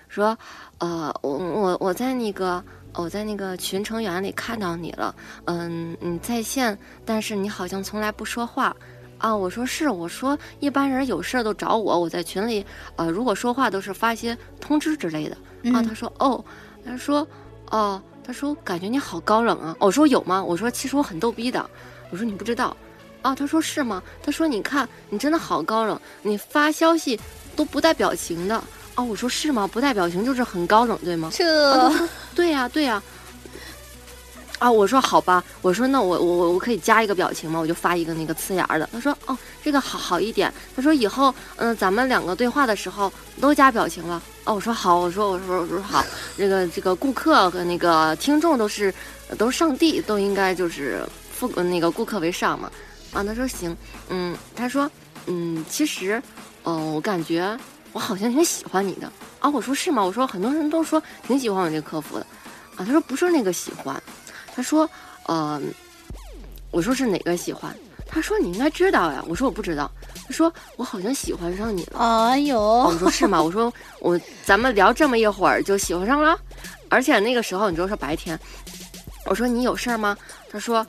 说呃我我我在那个。我在那个群成员里看到你了，嗯，你在线，但是你好像从来不说话，啊，我说是，我说一般人有事都找我，我在群里，呃，如果说话都是发些通知之类的，啊，他说哦，他说哦，他说感觉你好高冷啊，我说有吗？我说其实我很逗逼的，我说你不知道，啊，他说是吗？他说你看你真的好高冷，你发消息都不带表情的。哦，我说是吗？不带表情就是很高冷，对吗？这，对呀，对呀。啊，我说好吧，我说那我我我我可以加一个表情吗？我就发一个那个呲牙的。他说哦，这个好好一点。他说以后嗯，咱们两个对话的时候都加表情了。哦，我说好，我说我说我说好。这个这个顾客和那个听众都是都是上帝，都应该就是富那个顾客为上嘛。啊，他说行，嗯，他说嗯，其实，嗯，我感觉。我好像挺喜欢你的啊！我说是吗？我说很多人都说挺喜欢我这个客服的，啊，他说不是那个喜欢，他说呃，我说是哪个喜欢？他说你应该知道呀。我说我不知道。他说我好像喜欢上你了。哎呦！我说是吗？我说我咱们聊这么一会儿就喜欢上了，而且那个时候你知道是白天。我说你有事儿吗？他说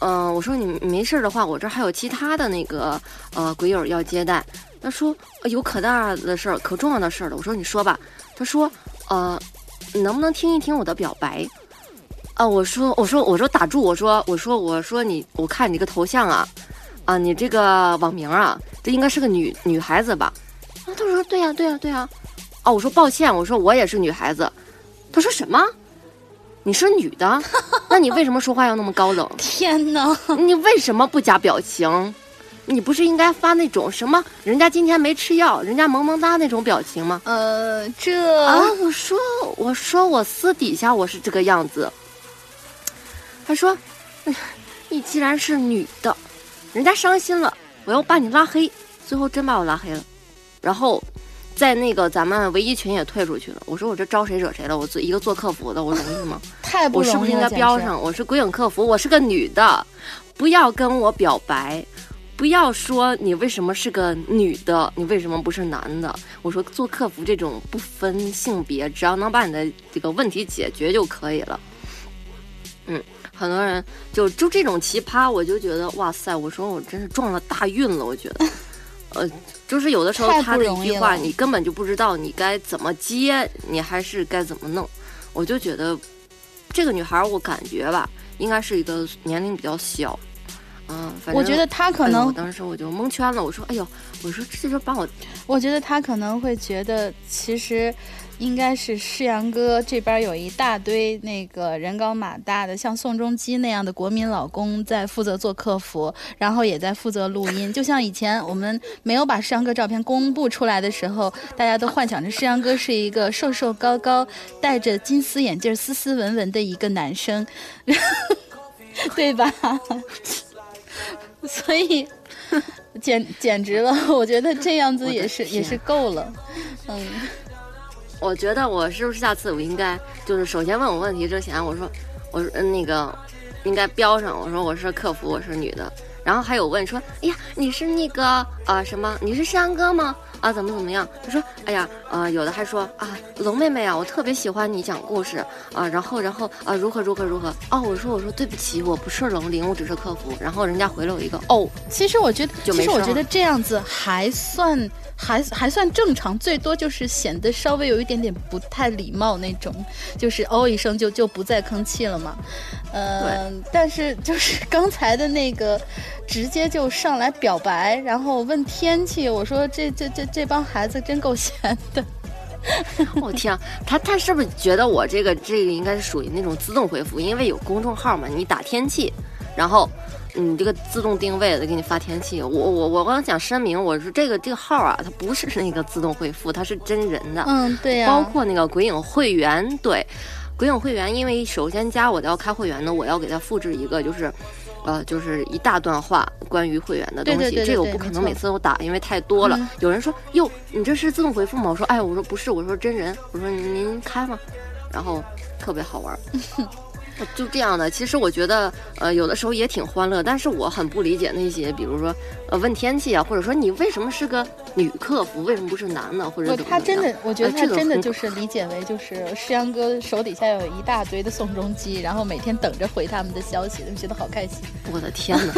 嗯，我说你没事的话，我这还有其他的那个呃鬼友要接待。他说有可大的事儿，可重要的事儿了。我说你说吧。他说呃，能不能听一听我的表白？啊，我说我说我说打住，我说我说我说你，我看你这个头像啊，啊，你这个网名啊，这应该是个女女孩子吧？啊，他说对呀对呀对呀。哦，我说抱歉，我说我也是女孩子。他说什么？你是女的？那你为什么说话要那么高冷？天哪！你为什么不加表情？你不是应该发那种什么人家今天没吃药，人家萌萌哒那种表情吗？呃，这啊，我说我说我私底下我是这个样子。他说，你既然是女的，人家伤心了，我要把你拉黑。最后真把我拉黑了，然后在那个咱们唯一群也退出去了。我说我这招谁惹谁了？我做一个做客服的，我容易吗？太不容易了。我是不是应该标上？我是鬼影客服，我是个女的，不要跟我表白。不要说你为什么是个女的，你为什么不是男的？我说做客服这种不分性别，只要能把你的这个问题解决就可以了。嗯，很多人就就这种奇葩，我就觉得哇塞，我说我真是撞了大运了。我觉得，呃，就是有的时候他的一句话，你根本就不知道你该怎么接，你还是该怎么弄。我就觉得这个女孩儿，我感觉吧，应该是一个年龄比较小。嗯，反正我觉得他可能我当时我就蒙圈了。我说，哎呦，我说这就把我我觉得他可能会觉得，其实应该是世阳哥这边有一大堆那个人高马大的，像宋仲基那样的国民老公在负责做客服，然后也在负责录音。就像以前我们没有把世阳哥照片公布出来的时候，大家都幻想着世阳哥是一个瘦瘦高高、戴着金丝眼镜、斯斯文文的一个男生，对吧？所以。简简直了，我觉得这样子也是也是够了，嗯，我觉得我是不是下次我应该就是首先问我问题之前，我说我说那个应该标上，我说我是客服，我是女的。然后还有问说，哎呀，你是那个啊、呃什么？你是山哥吗？啊，怎么怎么样？他说，哎呀，呃，有的还说啊，龙妹妹啊，我特别喜欢你讲故事啊，然后然后啊，如何如何如何？哦，我说我说对不起，我不是龙鳞，我只是客服。然后人家回了我一个哦，其实我觉得，其实我觉得这样子还算还还算正常，最多就是显得稍微有一点点不太礼貌那种，就是哦一声就就不再吭气了嘛。呃，但是就是 刚才的那个，直接就上来表白，然后问天气，我说这这这这帮孩子真够闲的。我、天啊，他他是不是觉得我这个这个应该是属于那种自动回复？因为有公众号嘛，你打天气，然后你这个自动定位的给你发天气。我我我刚想声明，我说这个这个号啊，它不是那个自动回复，它是真人的，嗯，对呀、包括那个鬼影会员，对，鬼影会员，因为首先加我的要开会员呢，我要给他复制一个就是。呃，就是一大段话关于会员的东西，对对对对这个我不可能每次都打，因为太多了。嗯有人说：“哟，你这是自动回复吗？”我说：“哎，我说不是，我说真人，我说您开吗？”然后特别好玩儿。就这样的，其实我觉得，呃，有的时候也挺欢乐，但是我很不理解那些，比如说，呃，问天气啊，或者说你为什么是个女客服，为什么不是男的，或者，他真的，我觉得他真的就是理解为就是诗阳哥手底下有一大堆的宋仲基，然后每天等着回他们的消息，就觉得好开心。我的天呐！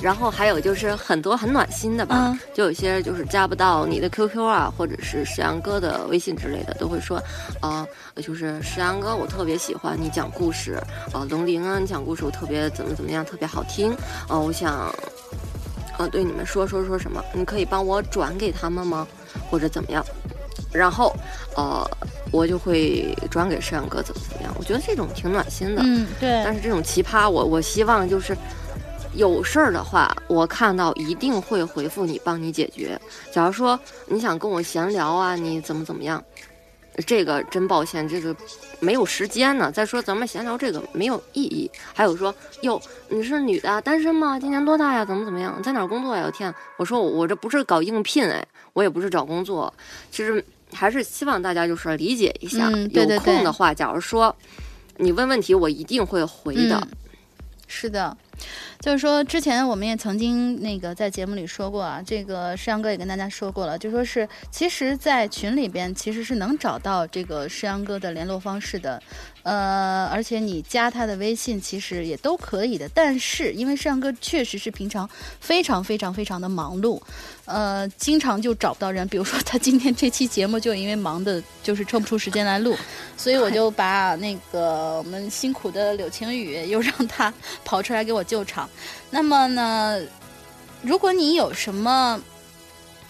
然后还有就是很多很暖心的吧，嗯就有些就是加不到你的 QQ 啊，或者是石阳哥的微信之类的，都会说，啊、就是石阳哥，我特别喜欢你讲故事，啊、龙鳞啊，你讲故事我特别怎么怎么样，特别好听，啊、我想，啊、对你们说说说什么，你可以帮我转给他们吗？或者怎么样？然后，呃，我就会转给石阳哥怎么怎么样，我觉得这种挺暖心的。嗯，对但是这种奇葩，我我希望就是有事儿的话，我看到一定会回复你，帮你解决。假如说你想跟我闲聊啊，你怎么怎么样，这个真抱歉，这个没有时间呢。再说咱们闲聊这个没有意义。还有说，哟，你是女的，单身吗？今年多大呀？怎么怎么样？在哪儿工作呀？我天，我说我我这不是搞应聘哎，我也不是找工作，其实还是希望大家就是理解一下。嗯对对有空的话，假如说你问问题，我一定会回的。嗯是的，就是说之前我们也曾经那个在节目里说过啊，这个世阳哥也跟大家说过了，就说是其实，在群里边其实是能找到这个世阳哥的联络方式的，呃，而且你加他的微信其实也都可以的，但是因为世阳哥确实是平常非常非常非常的忙碌，呃，经常就找不到人，比如说他今天这期节目就因为忙的，就是抽不出时间来录，所以我就把那个我们辛苦的柳晴雨又让他跑出来给我救场。那么呢，如果你有什么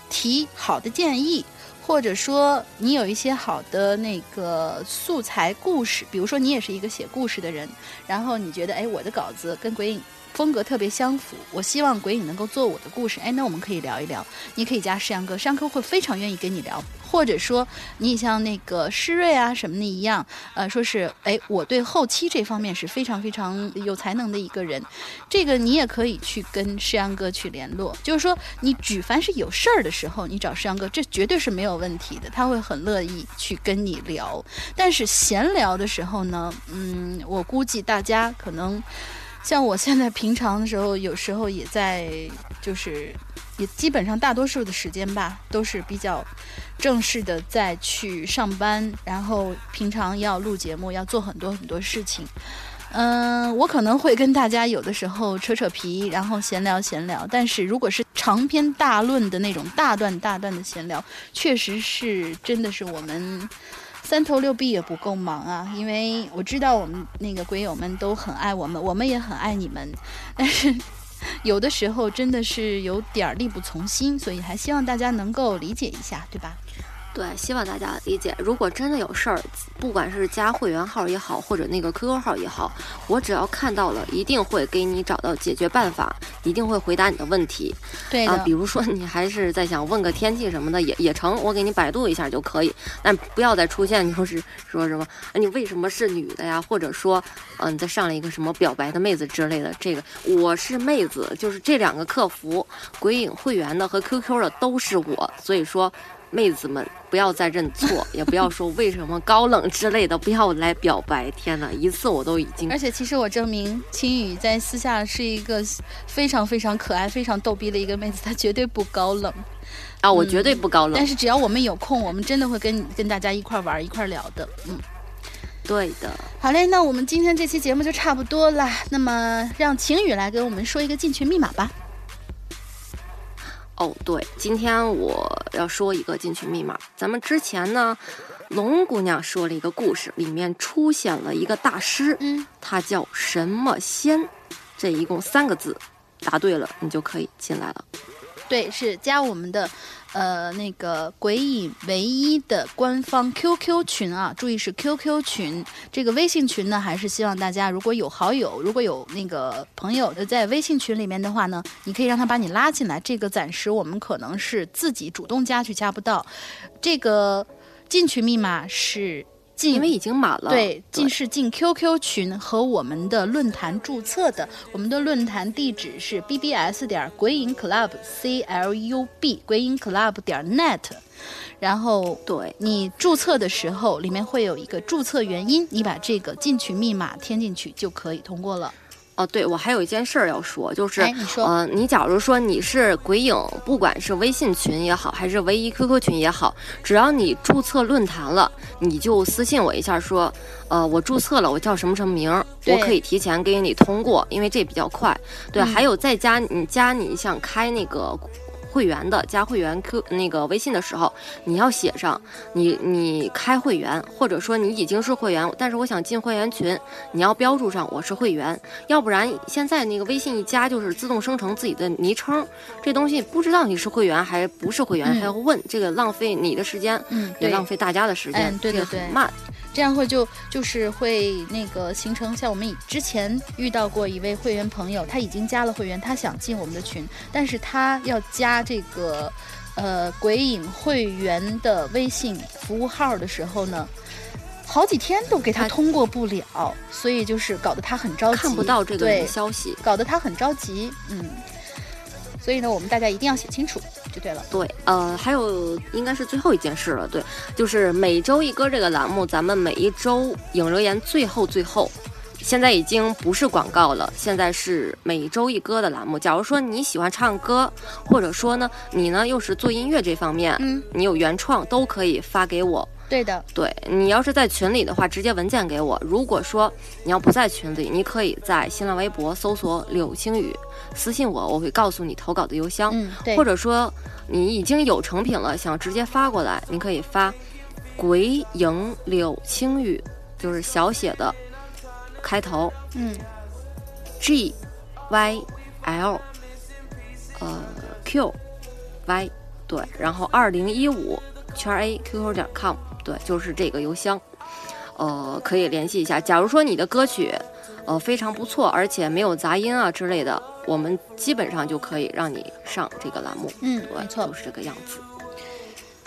提好的建议，或者说你有一些好的那个素材故事，比如说你也是一个写故事的人，然后你觉得哎我的稿子跟鬼影风格特别相符，我希望鬼影能够做我的故事，哎那我们可以聊一聊，你可以加石阳哥，石阳哥会非常愿意跟你聊，或者说你像那个施瑞啊什么的一样，呃说是哎我对后期这方面是非常非常有才能的一个人，这个你也可以去跟石阳哥去联络，就是说你举凡是有事儿的时候，你找石阳哥，这绝对是没有问题的，他会很乐意去跟你聊。但是闲聊的时候呢，嗯，我估计大家可能像我现在平常的时候，有时候也在就是。也基本上大多数的时间吧，都是比较正式的在去上班，然后平常要录节目，要做很多很多事情。嗯，我可能会跟大家有的时候扯扯皮，然后闲聊闲聊。但是如果是长篇大论的那种大段大段的闲聊，确实是真的是我们三头六臂也不够忙啊，因为我知道我们那个鬼友们都很爱我们，我们也很爱你们，但是有的时候真的是有点力不从心，所以还希望大家能够理解一下，对吧？对，希望大家理解。如果真的有事儿，不管是加会员号也好，或者那个 QQ 号也好，我只要看到了，一定会给你找到解决办法，一定会回答你的问题。对比如说你还是在想问个天气什么的，也也成，我给你百度一下就可以。但不要再出现就是说什么，你为什么是女的呀？或者说，嗯、你再上来一个什么表白的妹子之类的。这个我是妹子，就是这两个客服，鬼影会员的和 QQ 的都是我，所以说。妹子们不要再认错，也不要说为什么高冷之类的，不要来表白。天哪，一次我都已经而且其实我证明青雨在私下是一个非常非常可爱、非常逗逼的一个妹子，她绝对不高冷。啊，我绝对不高冷。但是只要我们有空，我们真的会跟跟大家一块玩、一块聊的。嗯，对的。好嘞，那我们今天这期节目就差不多啦。那么让晴雨来给我们说一个进群密码吧。哦，对，今天我要说一个进群密码。咱们之前呢，龙姑娘说了一个故事，里面出现了一个大师，嗯，他叫什么仙？这一共三个字，答对了你就可以进来了。对，是加我们的呃那个鬼影唯一的官方 QQ 群啊，注意是 QQ 群。这个微信群呢，还是希望大家如果有好友，如果有那个朋友在微信群里面的话呢，你可以让他把你拉进来。这个暂时我们可能是自己主动加去加不到。这个进群密码是。进因为已经满了，对，进是进 QQ 群和我们的论坛注册的，我们的论坛地址是 bbs 点鬼影 club c l u b 鬼影 club 点 net，然后对。你注册的时候，里面会有一个注册原因，你把这个进群密码填进去就可以通过了。哦，对，我还有一件事儿要说，就是，嗯你说呃，你假如说你是鬼影，不管是微信群也好，还是唯一 QQ 群也好，只要你注册论坛了，你就私信我一下说，呃，我注册了，我叫什么什么名儿，我可以提前给你通过，因为这比较快。对，嗯还有再加你加你想开那个。会员的加会员 Q 那个微信的时候，你要写上你你开会员，或者说你已经是会员，但是我想进会员群，你要标注上我是会员，要不然现在那个微信一加就是自动生成自己的昵称，这东西不知道你是会员还不是会员，嗯。还要问，这个浪费你的时间，嗯，也浪费大家的时间，嗯对对对。这个很慢。这样会就就是会那个形成像我们以之前遇到过一位会员朋友，他已经加了会员，他想进我们的群，但是他要加这个呃鬼影会员的微信服务号的时候呢，好几天都给他他通过不了，所以就是搞得他很着急，看不到这个对，消息，搞得他很着急，嗯。所以呢，我们大家一定要写清楚就对了。对，呃，还有应该是最后一件事了，对，就是每周一歌这个栏目，咱们每一周影留言最后最后，现在已经不是广告了，现在是每周一歌的栏目。假如说你喜欢唱歌，或者说呢，你呢又是做音乐这方面，嗯，你有原创都可以发给我。对的，对你要是在群里的话，直接文件给我。如果说你要不在群里，你可以在新浪微博搜索“柳青雨”，私信我，我会告诉你投稿的邮箱。嗯，对，或者说你已经有成品了，想直接发过来，你可以发“鬼影柳青雨”，就是小写的开头嗯 G Y L 呃 Q Y 对，然后二零一五圈 A QQ 点 com 对，就是这个邮箱，呃，可以联系一下。假如说你的歌曲呃非常不错，而且没有杂音啊之类的，我们基本上就可以让你上这个栏目。嗯，对，没错就。是这个样子。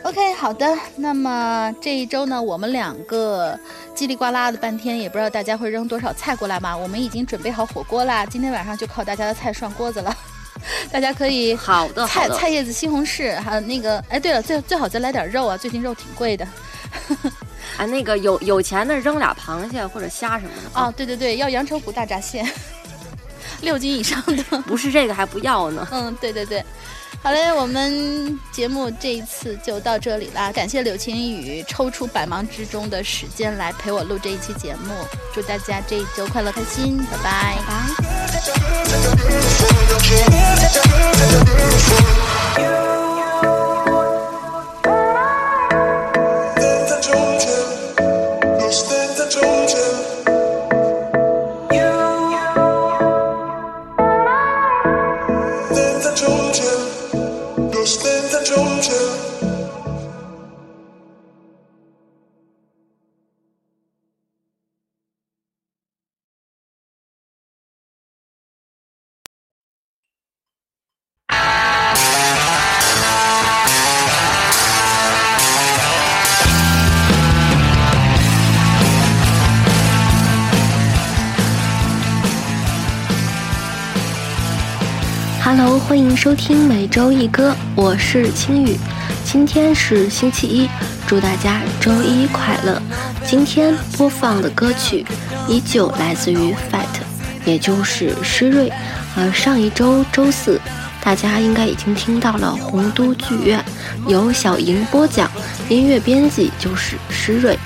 OK，好的。那么这一周呢，我们两个叽里呱啦的半天，也不知道大家会扔多少菜过来嘛。我们已经准备好火锅啦，今天晚上就靠大家的菜涮锅子了。大家可以好的，好的。菜菜叶子西红柿，还有那个，哎，对了，最最好再来点肉啊，最近肉挺贵的。哎，那个有有钱的扔俩螃蟹或者虾什么的哦，，对对对，要阳澄湖大闸蟹，六斤以上的。不是这个还不要呢。嗯，对对对。好嘞，我们节目这一次就到这里啦，感谢柳晴雨抽出百忙之中的时间来陪我录这一期节目，祝大家这一周快乐开心，拜拜。拜。收听每周一歌，我是青雨。今天是星期一，祝大家周一快乐。今天播放的歌曲依旧来自于 Fat，也就是施瑞。而上一周周四，大家应该已经听到了红都剧院由小莹播讲，音乐编辑就是施瑞。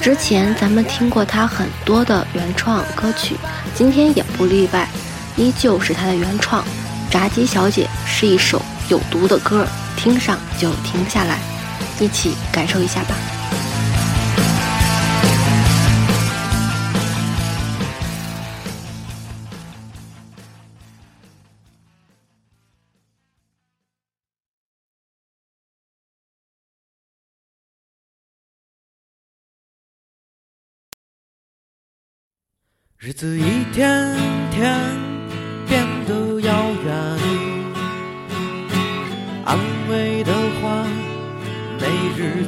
之前咱们听过他很多的原创歌曲，今天也不例外，依旧是他的原创。炸鸡小姐是一首有毒的歌，听上就停不下来，一起感受一下吧。日子一天天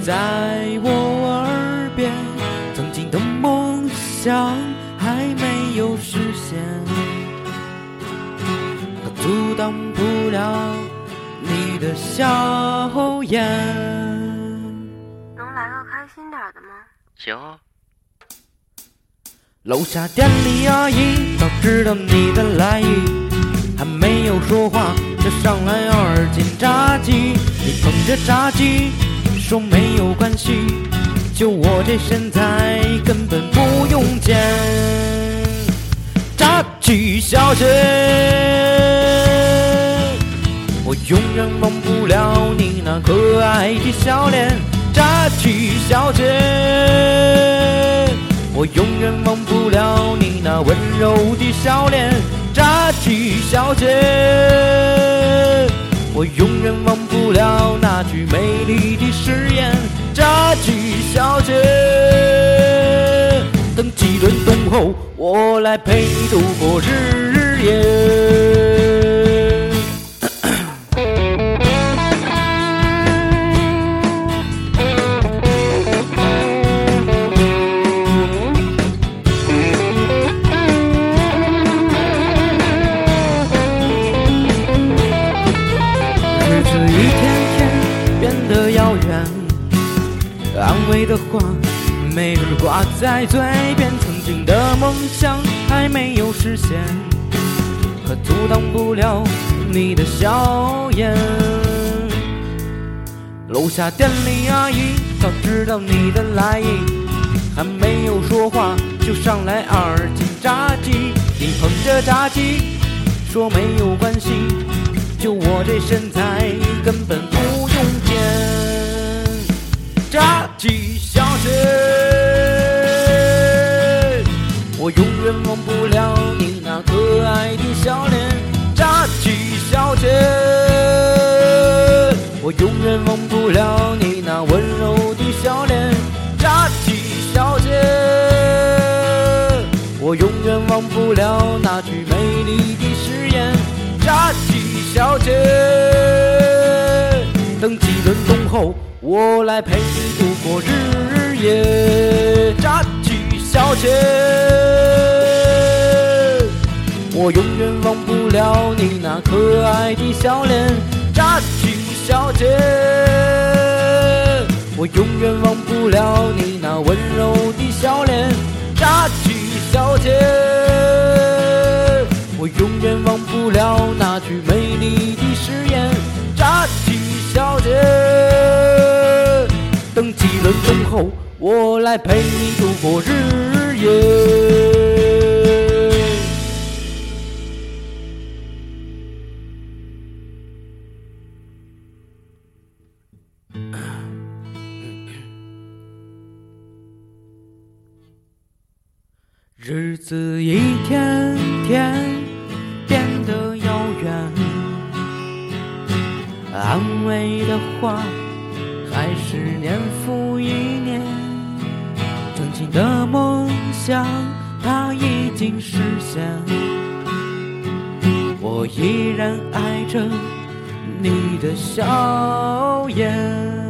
在我耳边，曾经的梦想还没有实现，可阻挡不了你的笑颜。能来个开心点的吗？行啊。楼下店里阿姨早知道你的来意，还没有说话就上来二斤炸鸡。你捧着炸鸡说没有关系，就我这身材根本不用减。扎起小姐，我永远忘不了你那可爱的笑脸。扎起小姐。我永远忘不了你那温柔的笑脸，扎起小姐。我永远忘不了那句美丽的誓言，扎起小姐。等几轮冬后，我来陪你度过日夜。的话每日挂在嘴边，曾经的梦想还没有实现，可阻挡不了你的笑颜。楼下店里阿姨早知道你的来意，还没有说话就上来二斤炸鸡。你捧着炸鸡说没有关系，就我这身材根本不用减。炸鸡。姐，我永远忘不了你那可爱的笑脸，炸鸡小姐。我永远忘不了你那温柔的笑脸，炸鸡小姐。我永远忘不了那句美丽的誓言，炸鸡小姐。等几轮冬后，我来陪你度过日。夜，炸鸡小姐，我永远忘不了你那可爱的笑脸。炸鸡小姐，我永远忘不了你那温柔的笑脸。扎起小姐，我永远忘不了那句美丽的誓言。扎小姐，等几轮冬后。我来陪你度过日夜。日子一天天安慰的话还是年复一年。曾经的梦想，它已经实现。我依然爱着你的笑颜。